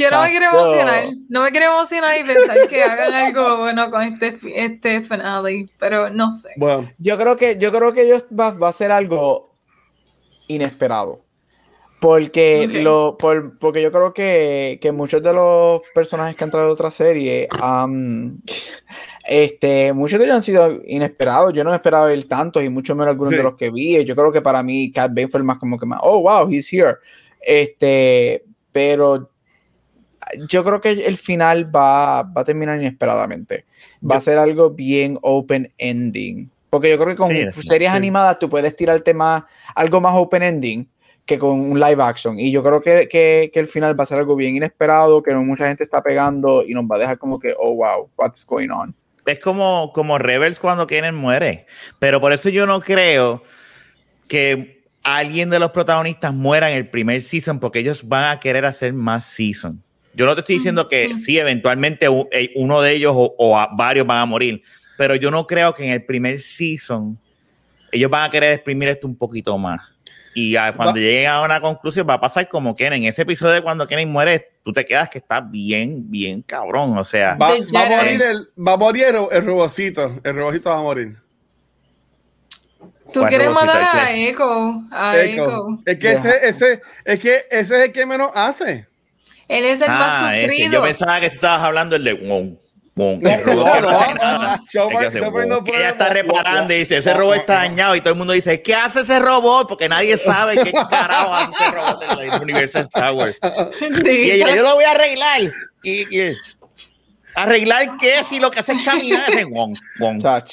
yo no me quiero emocionar, no me quiero emocionar y pensar que hagan algo bueno con este, este finale, pero no sé. Bueno, yo creo que yo creo que ellos va, va a ser algo inesperado. Porque, lo, por, porque yo creo que, que, muchos de los personajes que han traído otra serie, este, muchos de ellos han sido inesperados. Yo no esperaba ver tantos y mucho menos algunos de los que vi. Yo creo que para mí Cat Bane fue el más como que más, oh, wow, he's here. Este, pero yo creo que el final va, va a terminar inesperadamente. Va a ser algo bien open ending. Porque yo creo que con series animadas tú puedes tirarte más, algo más open ending que con un live action. Y yo creo que, que, que, el final va a ser algo bien inesperado, que no mucha gente está pegando y nos va a dejar como que, oh, wow, what's going on. Es como, como Rebels cuando Kennen muere. Pero por eso yo no creo que alguien de los protagonistas muera en el primer season, porque ellos van a querer hacer más season. Yo no te estoy diciendo que sí, eventualmente eh, uno de ellos o, varios van a morir, pero yo no creo que en el primer season ellos van a querer exprimir esto un poquito más. Y cuando lleguen a una conclusión va a pasar como que en ese episodio de cuando Kenny muere, tú te quedas que está bien, bien cabrón. O sea, va, a morir el, va a morir el, robocito. El robocito va a morir. Tú quieres matar a Echo. A Echo. Es que ese, ese, es que ese es el que menos hace. Él es el ah, más sufrido. Yo pensaba que tú estabas hablando el de wow, wow, el robot no, Ella está reparando y dice, ese robot está dañado y todo el mundo dice, ¿qué hace ese robot? Porque nadie sabe qué carajo hace ese robot en el universo Star Wars. Y ella, yo lo voy a arreglar. Y, ¿Arreglar qué? Si lo que hace es caminar. Ese, wong, wong. a,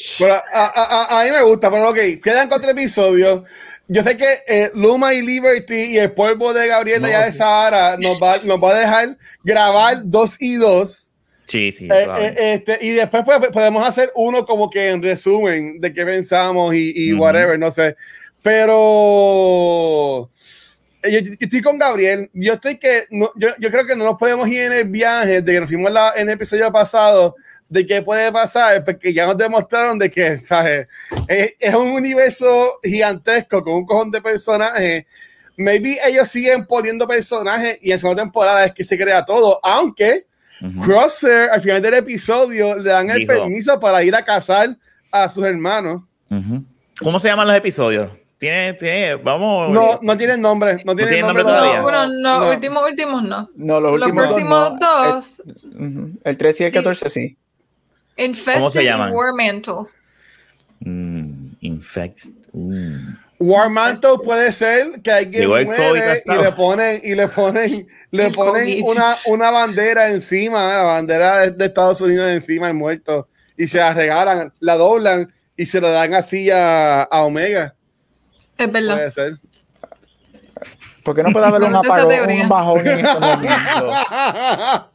a, a, mí me gusta, pero ok, quedan cuatro episodios yo sé que eh, Luma y Liberty y el polvo de Gabriela ya de Sahara nos va, nos va a dejar grabar dos y dos. Sí, sí. Eh, eh, este, y después pues, podemos hacer uno como que en resumen de qué pensamos y, y whatever, no sé. Pero yo, estoy con Gabriel. Yo estoy que no, yo, yo, creo que no nos podemos ir en el viaje de que nos fuimos la, en el episodio pasado de qué puede pasar, porque ya nos demostraron de que, ¿sabes? Es, un universo gigantesco con un cojón de personajes. Maybe ellos siguen poniendo personajes y en segunda temporada es que se crea todo, aunque Crosser al final del episodio le dan el permiso para ir a cazar a sus hermanos. ¿Cómo se llaman los episodios? Tiene, tiene, vamos. No, no tienen nombre. No tienen nombre, todavía. Bueno, no, no, últimos, últimos no. No, los últimos los próximos dos. El, el, 13 y el 14 sí. ¿Cómo se llaman? War Mantle. Mm, infect. Mm. War Mantle puede ser que alguien muere y le ponen y le ponen le ponen una, una bandera encima, la bandera de, Estados Unidos encima del muerto y se la regalan, la doblan y se la dan así a, a Omega. Es verdad. Puede ser. ¿Por qué no puede haber un apagón, un bajón en ese momento?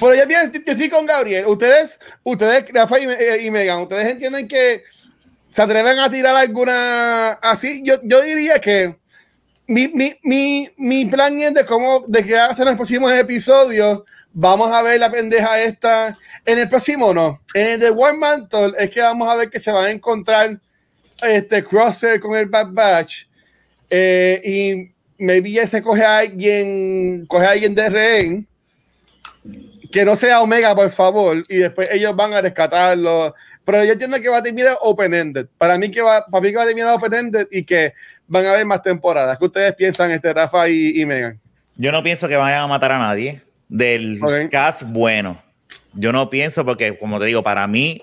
Pero ya bien, yo sí con Gabriel. Ustedes, ustedes, Rafa y, eh, y, Megan, ustedes entienden que se atreven a tirar alguna así. Yo, yo diría que mi, mi, mi, mi plan es de cómo, de que hacen los próximos episodios. Vamos a ver la pendeja esta. En el próximo no. En el de War Mantle es que vamos a ver que se van a encontrar este Crosser con el Bad Batch. Eh, y maybe ya se coge a alguien, coge a alguien de rehén, que no sea Omega, por favor, y después ellos van a rescatarlo. Pero yo entiendo que va a terminar open-ended. Para mí que va, para mí que va a terminar open-ended y que van a haber más temporadas. ¿Qué ustedes piensan, este Rafa y, Megan? Yo no pienso que vayan a matar a nadie del cast bueno. Yo no pienso porque, como te digo, para mí,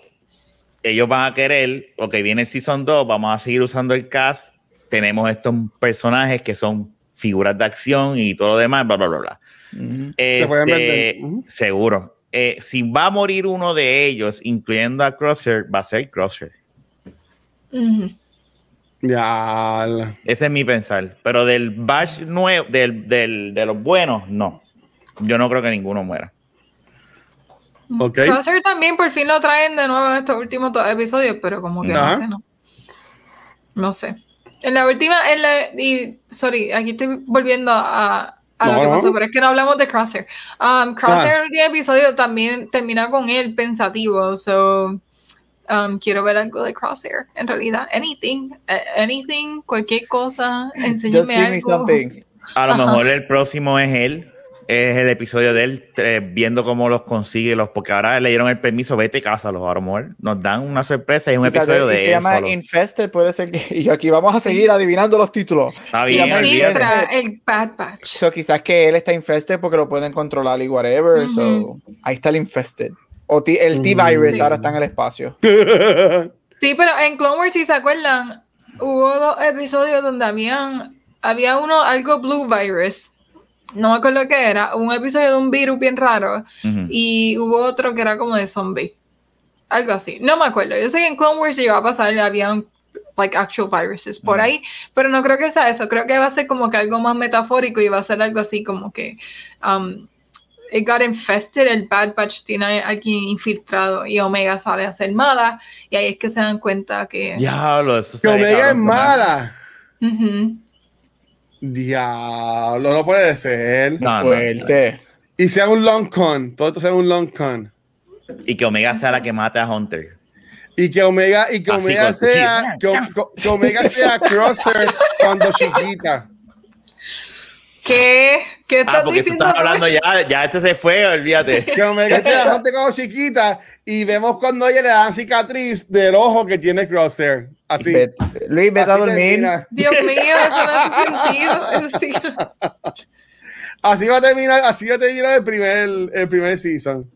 ellos van a querer, ok, viene el Season 2, vamos a seguir usando el cast. Tenemos estos personajes que son figuras de acción y todo lo demás, bla, bla, bla, bla. Este, seguro. Eh, si va a morir uno de ellos, incluyendo a Crosshair, va a ser Crosshair. Ya. Ese es mi pensar. Pero del Bash nuevo, del, del, de los buenos, no. Yo no creo que ninguno muera. Okay. Crosshair también por fin lo traen de nuevo en estos últimos dos episodios, pero como que no sé, no. No sé. En la última, en la, y, sorry, aquí estoy volviendo a, a lo que pasó, pero es que no hablamos de Crosshair. Um, Crosshair, ah. el último episodio también termina con él pensativo, so um, quiero ver algo de Crosshair. En realidad, anything, anything, cualquier cosa, enséñame algo. A lo mejor el próximo es él es el episodio de él eh, viendo cómo los consigue, los, porque ahora le dieron el permiso, vete casa, los a nos dan una sorpresa y es un episodio de se llama Infested, puede ser que, y aquí vamos a seguir adivinando los títulos. Está bien, el Bad Batch. So, quizás que él está Infested porque lo pueden controlar y whatever, so, ahí está el Infested. O el T-Virus ahora está en el espacio. sí, pero en Clone Wars, si se acuerdan, hubo dos episodios donde habían, había uno, algo Blue Virus, no me acuerdo qué era, un episodio de un virus bien raro y hubo otro que era como de zombie. Algo así, no me acuerdo. Yo sé que en Clone Wars llegó a pasar, habían like actual viruses por ahí, pero no creo que sea eso. Creo que va a ser como que algo más metafórico y va a ser algo así como que um, it got infested, el Bad Batch tiene aquí infiltrado y Omega sale a ser mala y ahí es que se dan cuenta que... Diablo, eso Que Omega es mala. Diablo, no puede ser. No, fuerte. Y sea un long con, todo esto sea un long con. Y que Omega sea la que mate a Hunter. Y que Omega, y que Omega sea, que, Omega sea Crosser cuando chiquita. ¿Qué? ¿Qué estás ah, porque diciendo? tú estás hablando ya, ya este se fue, olvídate. Que Omega sea gente como chiquita y vemos cuando ella le dan cicatriz del ojo que tiene Crosshair. Así. Luis, vete a dormir. Dios mío, eso no hace sentido. así va a terminar, así va a terminar el primer, el primer season.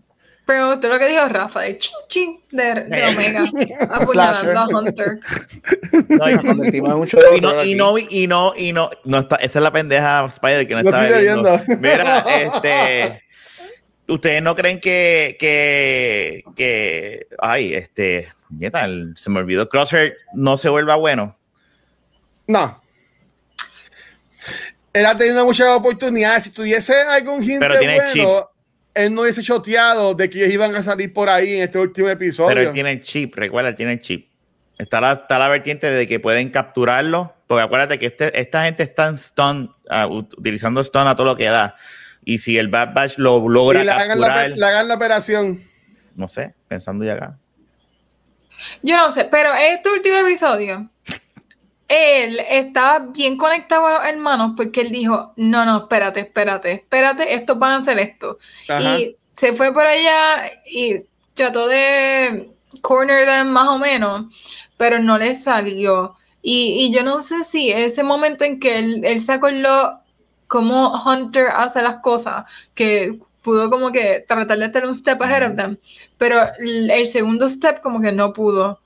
Pero me gustó lo que dijo Rafa, de ching ching de, de Omega, apuñalando a Hunter. No, y, y, no, y no, y no, y no, no está, esa es la pendeja Spider que no está viendo. Mira, este, ¿ustedes no creen que, que, que, ay, este, nieta, se me olvidó, Crosshair no se vuelva bueno? No. Él ha tenido muchas oportunidades. Si tuviese algún hint Pero tiene bueno, chip él no hubiese choteado de que ellos iban a salir por ahí en este último episodio. Pero él tiene el chip, recuerda, él tiene el chip. Está la, está la vertiente de que pueden capturarlo, porque acuérdate que este, esta gente está en stun, uh, utilizando stun a todo lo que da. Y si el Bad Batch lo logra y le hagan, la, le hagan la operación. No sé, pensando ya acá. Yo no sé, pero este último episodio, él estaba bien conectado a los hermanos porque él dijo, no, no, espérate, espérate, espérate, estos van a hacer esto. Y se fue por allá y trató de corner them más o menos, pero no le salió. Y, y yo no sé si ese momento en que él, él se acordó cómo Hunter hace las cosas, que pudo como que tratar de estar un step ahead of them, pero el segundo step como que no pudo.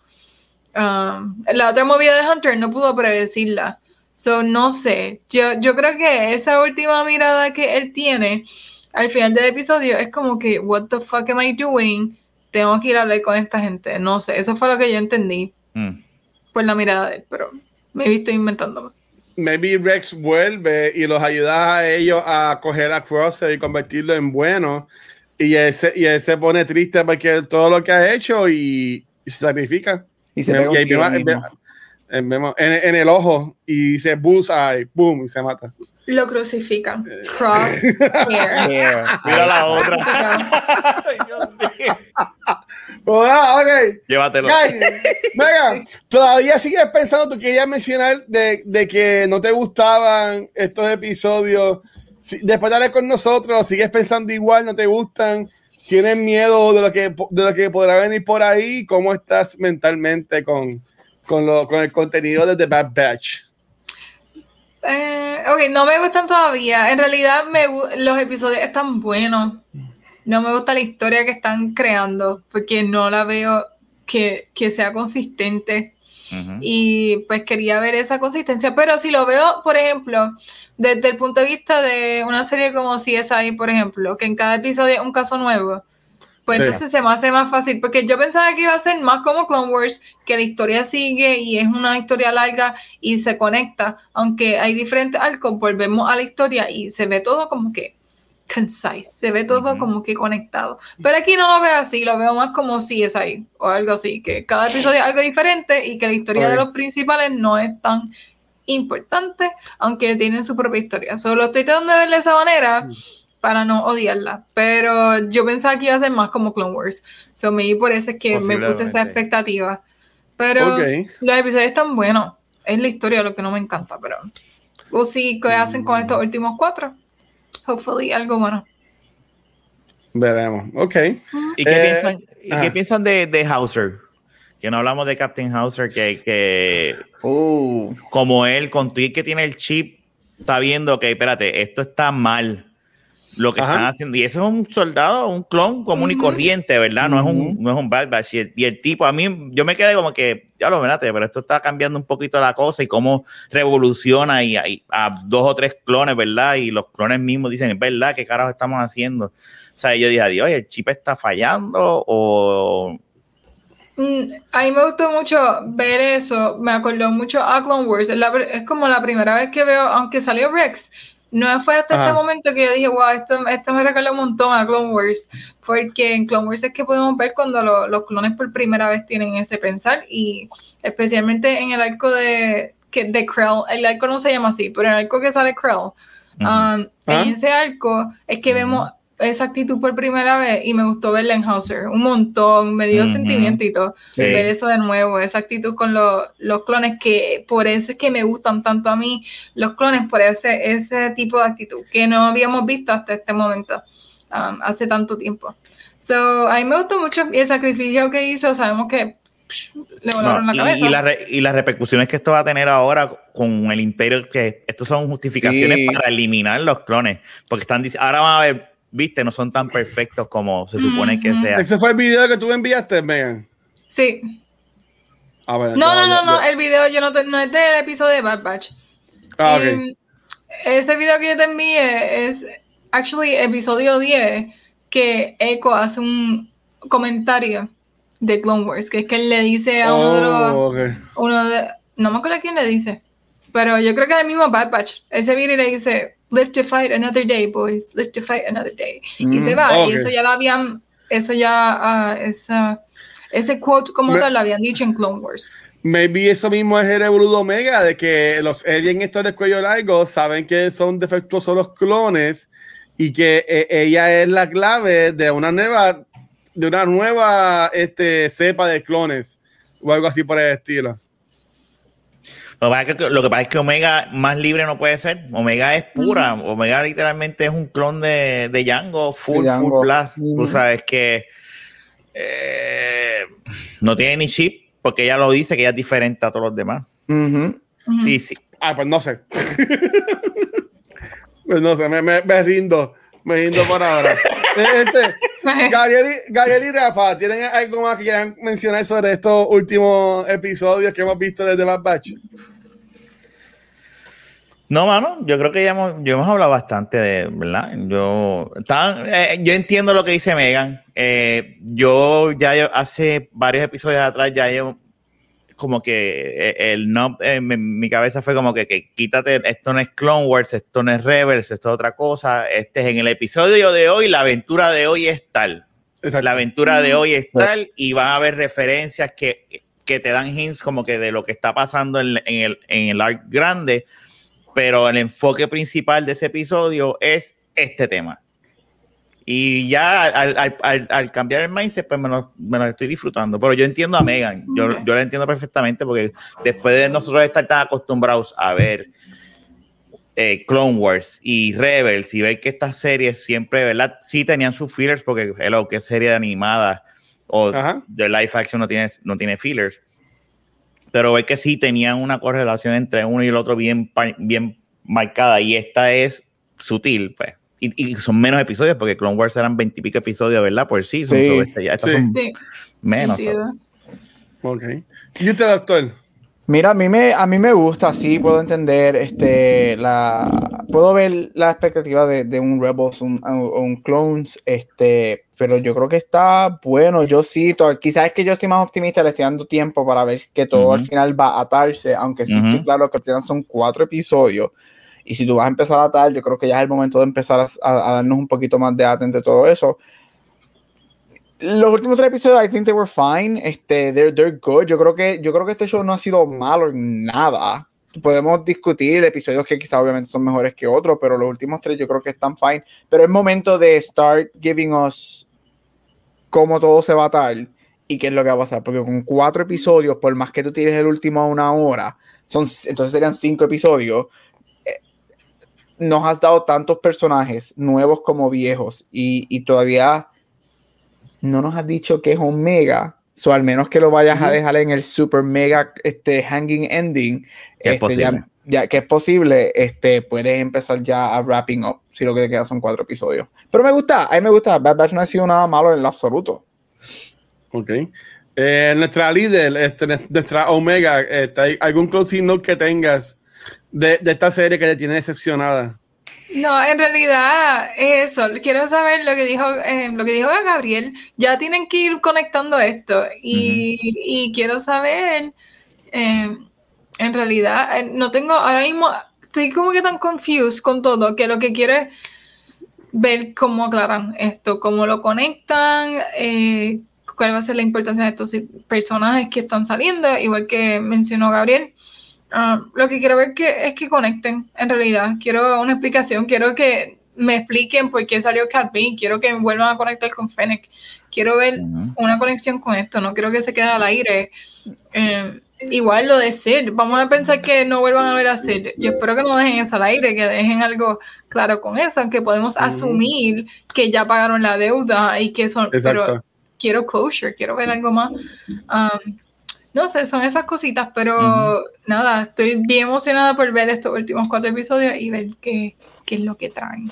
Um, la otra movida de Hunter no pudo predecirla. So, no sé. Yo, yo creo que esa última mirada que él tiene al final del episodio es como que, what the fuck am I doing? Tengo que ir a hablar con esta gente. No sé, eso fue lo que yo entendí mm. por la mirada de él, pero me he visto inventando. Maybe Rex vuelve y los ayuda a ellos a coger a Crosser y convertirlo en bueno. Y él, se, y él se pone triste porque todo lo que ha hecho y, y se sacrifica. Y se me, en, en, el ojo y dice bullseye, boom, y se mata. Lo crucifican. Cross Mira la otra. Ah, ok. Llévatelo. venga, todavía sigues pensando, tú querías mencionar de, de, que no te gustaban estos episodios. después de hablar con nosotros, sigues pensando igual, no te gustan. ¿Tienes miedo de lo que, de lo que podrá venir por ahí? ¿Cómo estás mentalmente con, con, lo, con el contenido de The Bad Batch? Eh, ok, no me gustan todavía. En realidad me, los episodios están buenos. No me gusta la historia que están creando porque no la veo que, que sea consistente. Y pues quería ver esa consistencia. Pero si lo veo, por ejemplo, desde el punto de vista de una serie como CSI, por ejemplo, que en cada episodio es un caso nuevo, pues entonces se me hace más fácil, porque yo pensaba que iba a ser más como Clone Wars, que la historia sigue y es una historia larga y se conecta, aunque hay diferentes arcos, volvemos a la historia y se ve todo como que concise, se ve todo como que conectado. Pero aquí no lo veo así, lo veo más como CSI o algo así, que cada episodio es algo diferente y que la historia de los principales no es tan importante, aunque tienen su propia historia. Solo estoy tratando de verla de esa manera mm. para no odiarla. Pero yo pensaba que iba a ser más como Clone Wars. So me por eso es que me puse esa expectativa. Pero los episodios están buenos. Es la historia lo que no me encanta, pero o si qué hacen con estos últimos cuatro. Hopefully algo bueno. Veremos. Ok. ¿Y qué eh, piensan, ¿y qué piensan de, de Hauser? que no hablamos de Captain Hauser, que, que uh. como él, con tu que tiene el chip, está viendo que, espérate, esto está mal. Lo que están haciendo. Y eso es un soldado, un clon común y corriente, ¿verdad? No, es un, no es un Bad Batch. Y el, tipo, a mí, yo me quedé como que, ya lo verás, pero esto está cambiando un poquito la cosa y cómo revoluciona y, a dos o tres clones, ¿verdad? Y los clones mismos dicen, es verdad, ¿qué carajo estamos haciendo? O sea, yo dije, adiós, ¿el chip está fallando o...? Mm, a mí me gustó mucho ver eso, me acordó mucho a Clone Wars, es, es como la primera vez que veo, aunque salió Rex, no fue hasta este momento que yo dije, wow, esto, esto me recuerda un montón a Clone Wars, porque en Clone Wars es que podemos ver cuando los clones por primera vez tienen ese pensar, y especialmente en el arco de, que, de Krell, el arco no se llama así, pero el arco que sale Krell, um, en ah. ese arco es que vemos esa actitud por primera vez y me gustó verla en Hauser un montón, me dio sentimiento y todo, ver eso de nuevo, esa actitud con los, los clones que por eso es que me gustan tanto a mí los clones, por ese, ese tipo de actitud que no habíamos visto hasta este momento, um, hace tanto tiempo. So, a mí me gustó mucho el sacrificio que hizo, sabemos que le volaron la cabeza. Y, las repercusiones que esto va a tener ahora con el imperio, que estos son justificaciones para eliminar los clones, porque están ahora van a ver viste, no son tan perfectos como se supone que sean. ¿Ese fue el video que tú enviaste, Megan? Sí. no, no, no, no, el video yo no, no es del episodio de Bad Batch. Ah, em, ese video que yo te envié es, actually, episodio 10, que Echo hace un comentario de Clone Wars, que es que él le dice a uno de los... Oh, uno de, no me acuerdo quién le dice, pero yo creo que es el mismo Bad Batch. Ese video le dice, live to fight another day, boys, live to fight another day. y se mm, va, y eso ya lo habían, eso ya, uh, esa, ese quote como tal lo habían dicho en Clone Wars. Maybe eso mismo es el evoludo Omega, de que los aliens estos de cuello largo saben que son defectuosos los clones y que eh, ella es la clave de una nueva, de una nueva este, cepa de clones o algo así por el estilo. Lo que, pasa es que, Omega más libre no puede ser. Omega es pura. Omega literalmente es un clon de, de Django, full, full blast. Tú sabes que eh, no tiene ni chip, porque ella lo dice que ella es diferente a todos los demás. Sí, sí. Ah, pues no sé. pues no sé, me, me, rindo. Me rindo por ahora. este, Gabriel, y, Rafa, ¿tienen algo más que quieran mencionar sobre estos últimos episodios que hemos visto desde Bad Batch? No, mano, yo creo que ya hemos, yo hemos hablado bastante de, ¿verdad? Yo, eh, yo entiendo lo que dice Megan. Eh, yo ya hace varios episodios atrás ya yo como que eh, el no, mi, cabeza fue como que, quítate, esto no es Clone Wars, esto no es Rebels, esto es otra cosa. Este es en el episodio de hoy, la aventura de hoy es tal. La aventura de hoy es tal y van a haber referencias que, que te dan hints como que de lo que está pasando en, el, en el arc grande pero el enfoque principal de ese episodio es este tema. Y ya al, cambiar el mindset, pues me lo, estoy disfrutando. Pero yo entiendo a Megan, yo, yo la entiendo perfectamente porque después de nosotros estar tan acostumbrados a ver eh, Clone Wars y Rebels y ver que estas series siempre, ¿verdad? Sí tenían sus fillers porque, hello, que serie de animada o de live action no tiene, no tiene fillers pero es que sí tenían una correlación entre uno y el otro bien, bien marcada y esta es sutil, pues. Y, son menos episodios porque Clone Wars eran veintipico episodios, ¿verdad? Por sí, son, sí. Este, ya, estas son menos. Ok. ¿Y usted, doctor? Mira, a mí me, a mí me gusta, sí, puedo entender, este, la, puedo ver la expectativa de, de un Rebels, un, un, Clones, este, pero yo creo que está bueno, yo sí, quizás es que yo estoy más optimista, le estoy dando tiempo para ver que todo al final va a atarse, aunque sí, claro que son cuatro episodios, y si tú vas a empezar a atar, yo creo que ya es el momento de empezar a, darnos un poquito más de ate entre todo eso, los últimos tres episodios, I think they were fine. Este, they're, they're good. Yo creo que, yo creo que este show no ha sido malo en nada. Podemos discutir episodios que quizás obviamente son mejores que otros, pero los últimos tres yo creo que están fine. Pero es momento de start giving us cómo todo se va a tal y qué es lo que va a pasar. Porque con cuatro episodios, por más que tú tires el último a una hora, son, entonces serían cinco episodios. Nos has dado tantos personajes, nuevos como viejos, y, y todavía no nos has dicho que es Omega So, al menos que lo vayas a dejar en el super mega este, hanging ending, este, ya, ya, que es posible, este, puedes empezar ya a wrapping up, si lo que te queda son cuatro episodios. Pero me gusta, a mí me gusta, Bad Batch no ha sido nada malo en lo absoluto. Ok. Eh, nuestra líder, este, nuestra Omega, este, ¿hay algún closing note que tengas de, de, esta serie que te tiene decepcionada? No, en realidad eso. Quiero saber lo que dijo, eh, lo que dijo Gabriel. Ya tienen que ir conectando esto y, y quiero saber. Eh, en realidad, eh, no tengo ahora mismo. Estoy como que tan confused con todo que lo que quiero es ver cómo aclaran esto, cómo lo conectan, eh, cuál va a ser la importancia de estos personajes que están saliendo, igual que mencionó Gabriel. Ah, lo que quiero ver que, es que conecten, en realidad. Quiero una explicación, quiero que me expliquen por qué salió Cat quiero que me vuelvan a conectar con Fennec, quiero ver una conexión con esto, no quiero que se quede al aire. Eh, igual lo de Sid, vamos a pensar que no vuelvan a ver a Sid. Yo espero que no dejen eso al aire, que dejen algo claro con eso, aunque podemos asumir que ya pagaron la deuda y que son, pero quiero closure, quiero ver algo más. Um, no sé, son esas cositas, pero nada, estoy bien emocionada por ver estos últimos cuatro episodios y ver qué, qué es lo que traen.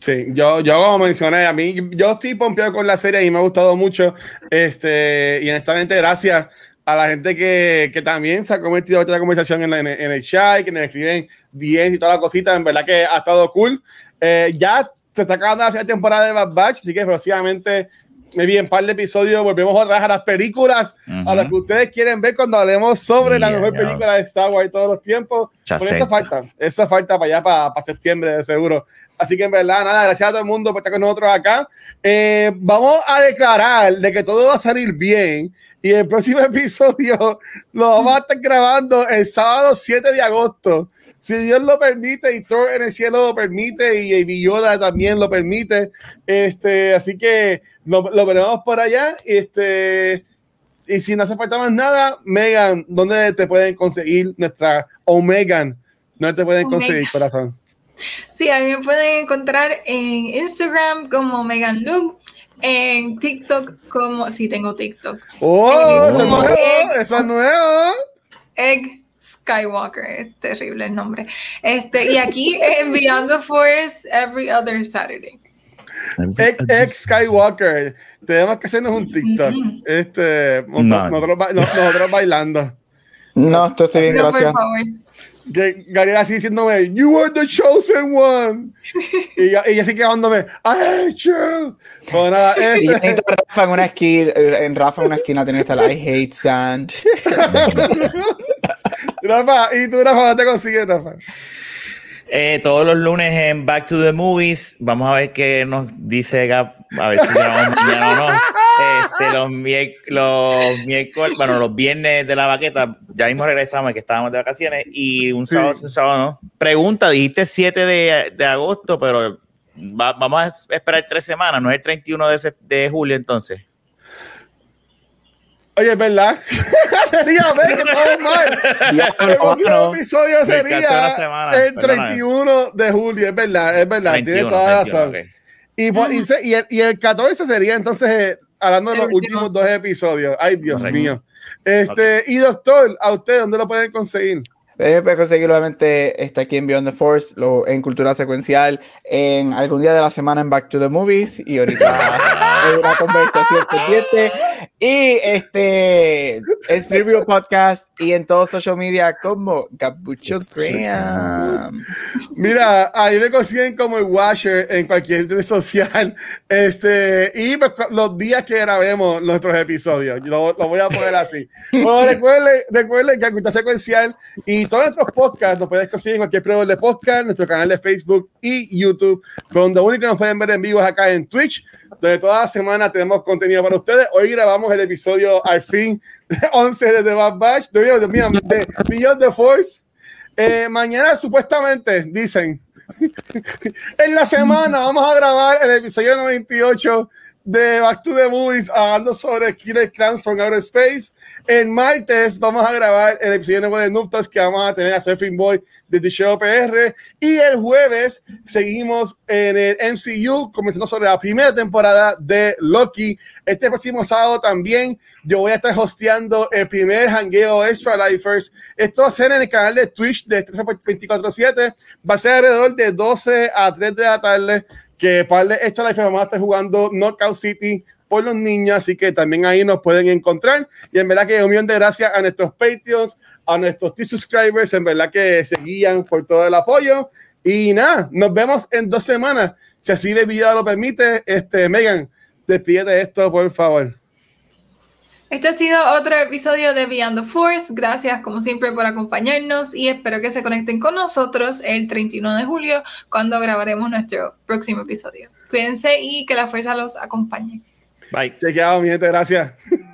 Sí, yo, yo como mencioné, a mí, yo estoy pompeado con la serie y me ha gustado mucho. Este, y honestamente, gracias a la gente que, que también se ha cometido otra conversación en, en, el chat, que nos escriben 10 y todas las cositas. En verdad que ha estado cool. Eh, ya se está acabando la temporada de Bad Batch, así que próximamente me vi en par de episodios, volvemos otra vez a las películas, a las que ustedes quieren ver cuando hablemos sobre la mejor película de Star Wars todos los tiempos. Por esa falta, esa falta para allá, para, para, septiembre de seguro. Así que en verdad, nada, gracias a todo el mundo por estar con nosotros acá. Eh, vamos a declarar de que todo va a salir bien y el próximo episodio lo vamos a estar grabando el sábado 7 de agosto si Dios lo permite y Thor en el cielo lo permite y Baby Yoda también lo permite, este, así que lo, lo veremos por allá. Este, y si no hace falta más nada, Megan, ¿dónde te pueden conseguir nuestra Omegan? ¿Dónde te pueden conseguir, corazón? Sí, a mí me pueden encontrar en Instagram como Megan Luke, en TikTok como, sí tengo TikTok. ¡Oh, eso es nuevo! ¡Eso es nuevo! Egg Skywalker, es terrible el nombre. Este, y aquí enviando Force every other Saturday. Ex, Skywalker, tenemos que hacernos un TikTok. Este, nosotros, bailando. No, esto estoy bien, gracias. Que Gabriel así diciéndome, You are the chosen one. y ella, ella así quedándome, I hate you. Bueno, nada, este... y Rafa en una esquina, en Rafa en una esquina tiene esta I hate sand. Rafa, ¿y tú, Rafa, te consigues, Rafa? Eh, todos los lunes en Back to the Movies. Vamos a ver qué nos dice Gap. A ver si grabamos mañana o no. Este, los, miércoles, bueno, los viernes de la baqueta, ya mismo regresamos, que estábamos de vacaciones. Y un sábado, un sábado, ¿no? Pregunta: dijiste 7 de, de agosto, pero vamos a esperar tres semanas, no es el 31 de, de julio entonces. Oye, es verdad. sería, ver que estamos mal. el próximo episodio sería el 31 de julio, es verdad, es verdad. Tienes toda la razón. Y, y, el, y, el, 14 sería entonces, eh, hablando de los últimos dos episodios. Ay, Dios mío. Este, Y doctor, ¿a usted dónde lo pueden conseguir? Eh, puedes conseguir nuevamente está aquí en Beyond the Force, lo, en Cultura Secuencial, en algún día de la semana en Back to the Movies y ahorita en una conversación pendiente. Y este es Preview Podcast y en todos social media como Gabucho Graham. Mira, ahí me consiguen como el Washer en cualquier red social. Este, y pues, los días que grabemos nuestros episodios, lo, lo voy a poner así. Bueno, recuerden, recuerden que Cultura Secuencial y todos nuestros podcasts los puedes conseguir en cualquier proveedor de podcast, nuestro canal de Facebook y YouTube, donde único nos pueden ver en vivo acá en Twitch, donde toda la semana tenemos contenido para ustedes. Hoy grabamos el episodio al fin 11 de The Bad Batch, de, de Beyond the Force. Eh, mañana supuestamente dicen, en la semana vamos a grabar el episodio 98 de Back to the Movies hablando sobre Killer Clans from Outer Space. El martes vamos a grabar el episodio nuevo de Nuptos que vamos a tener a Surfing Boy de The PR. Y el jueves seguimos en el MCU, comenzando sobre la primera temporada de Loki. Este próximo sábado también yo voy a estar hosteando el primer hangueo Extra Lifers. Esto va a ser en el canal de Twitch de 24-7. Va a ser alrededor de 12 a 3 de la tarde que para de Extra Life vamos a estar jugando Knockout City por los niños, así que también ahí nos pueden encontrar. Y en verdad que un millón de gracias a nuestros Patreons, a nuestros T-Subscribers, en verdad que se guían por todo el apoyo. Y nada, nos vemos en dos semanas. Si así el video lo permite, este, Megan, despídete esto, por favor. Este ha sido otro episodio de Beyond the Force. Gracias como siempre por acompañarnos y espero que se conecten con nosotros el 31 de julio cuando grabaremos nuestro próximo episodio. Cuídense y que la fuerza los acompañe. Bye. Chequeado, mi gente. Gracias.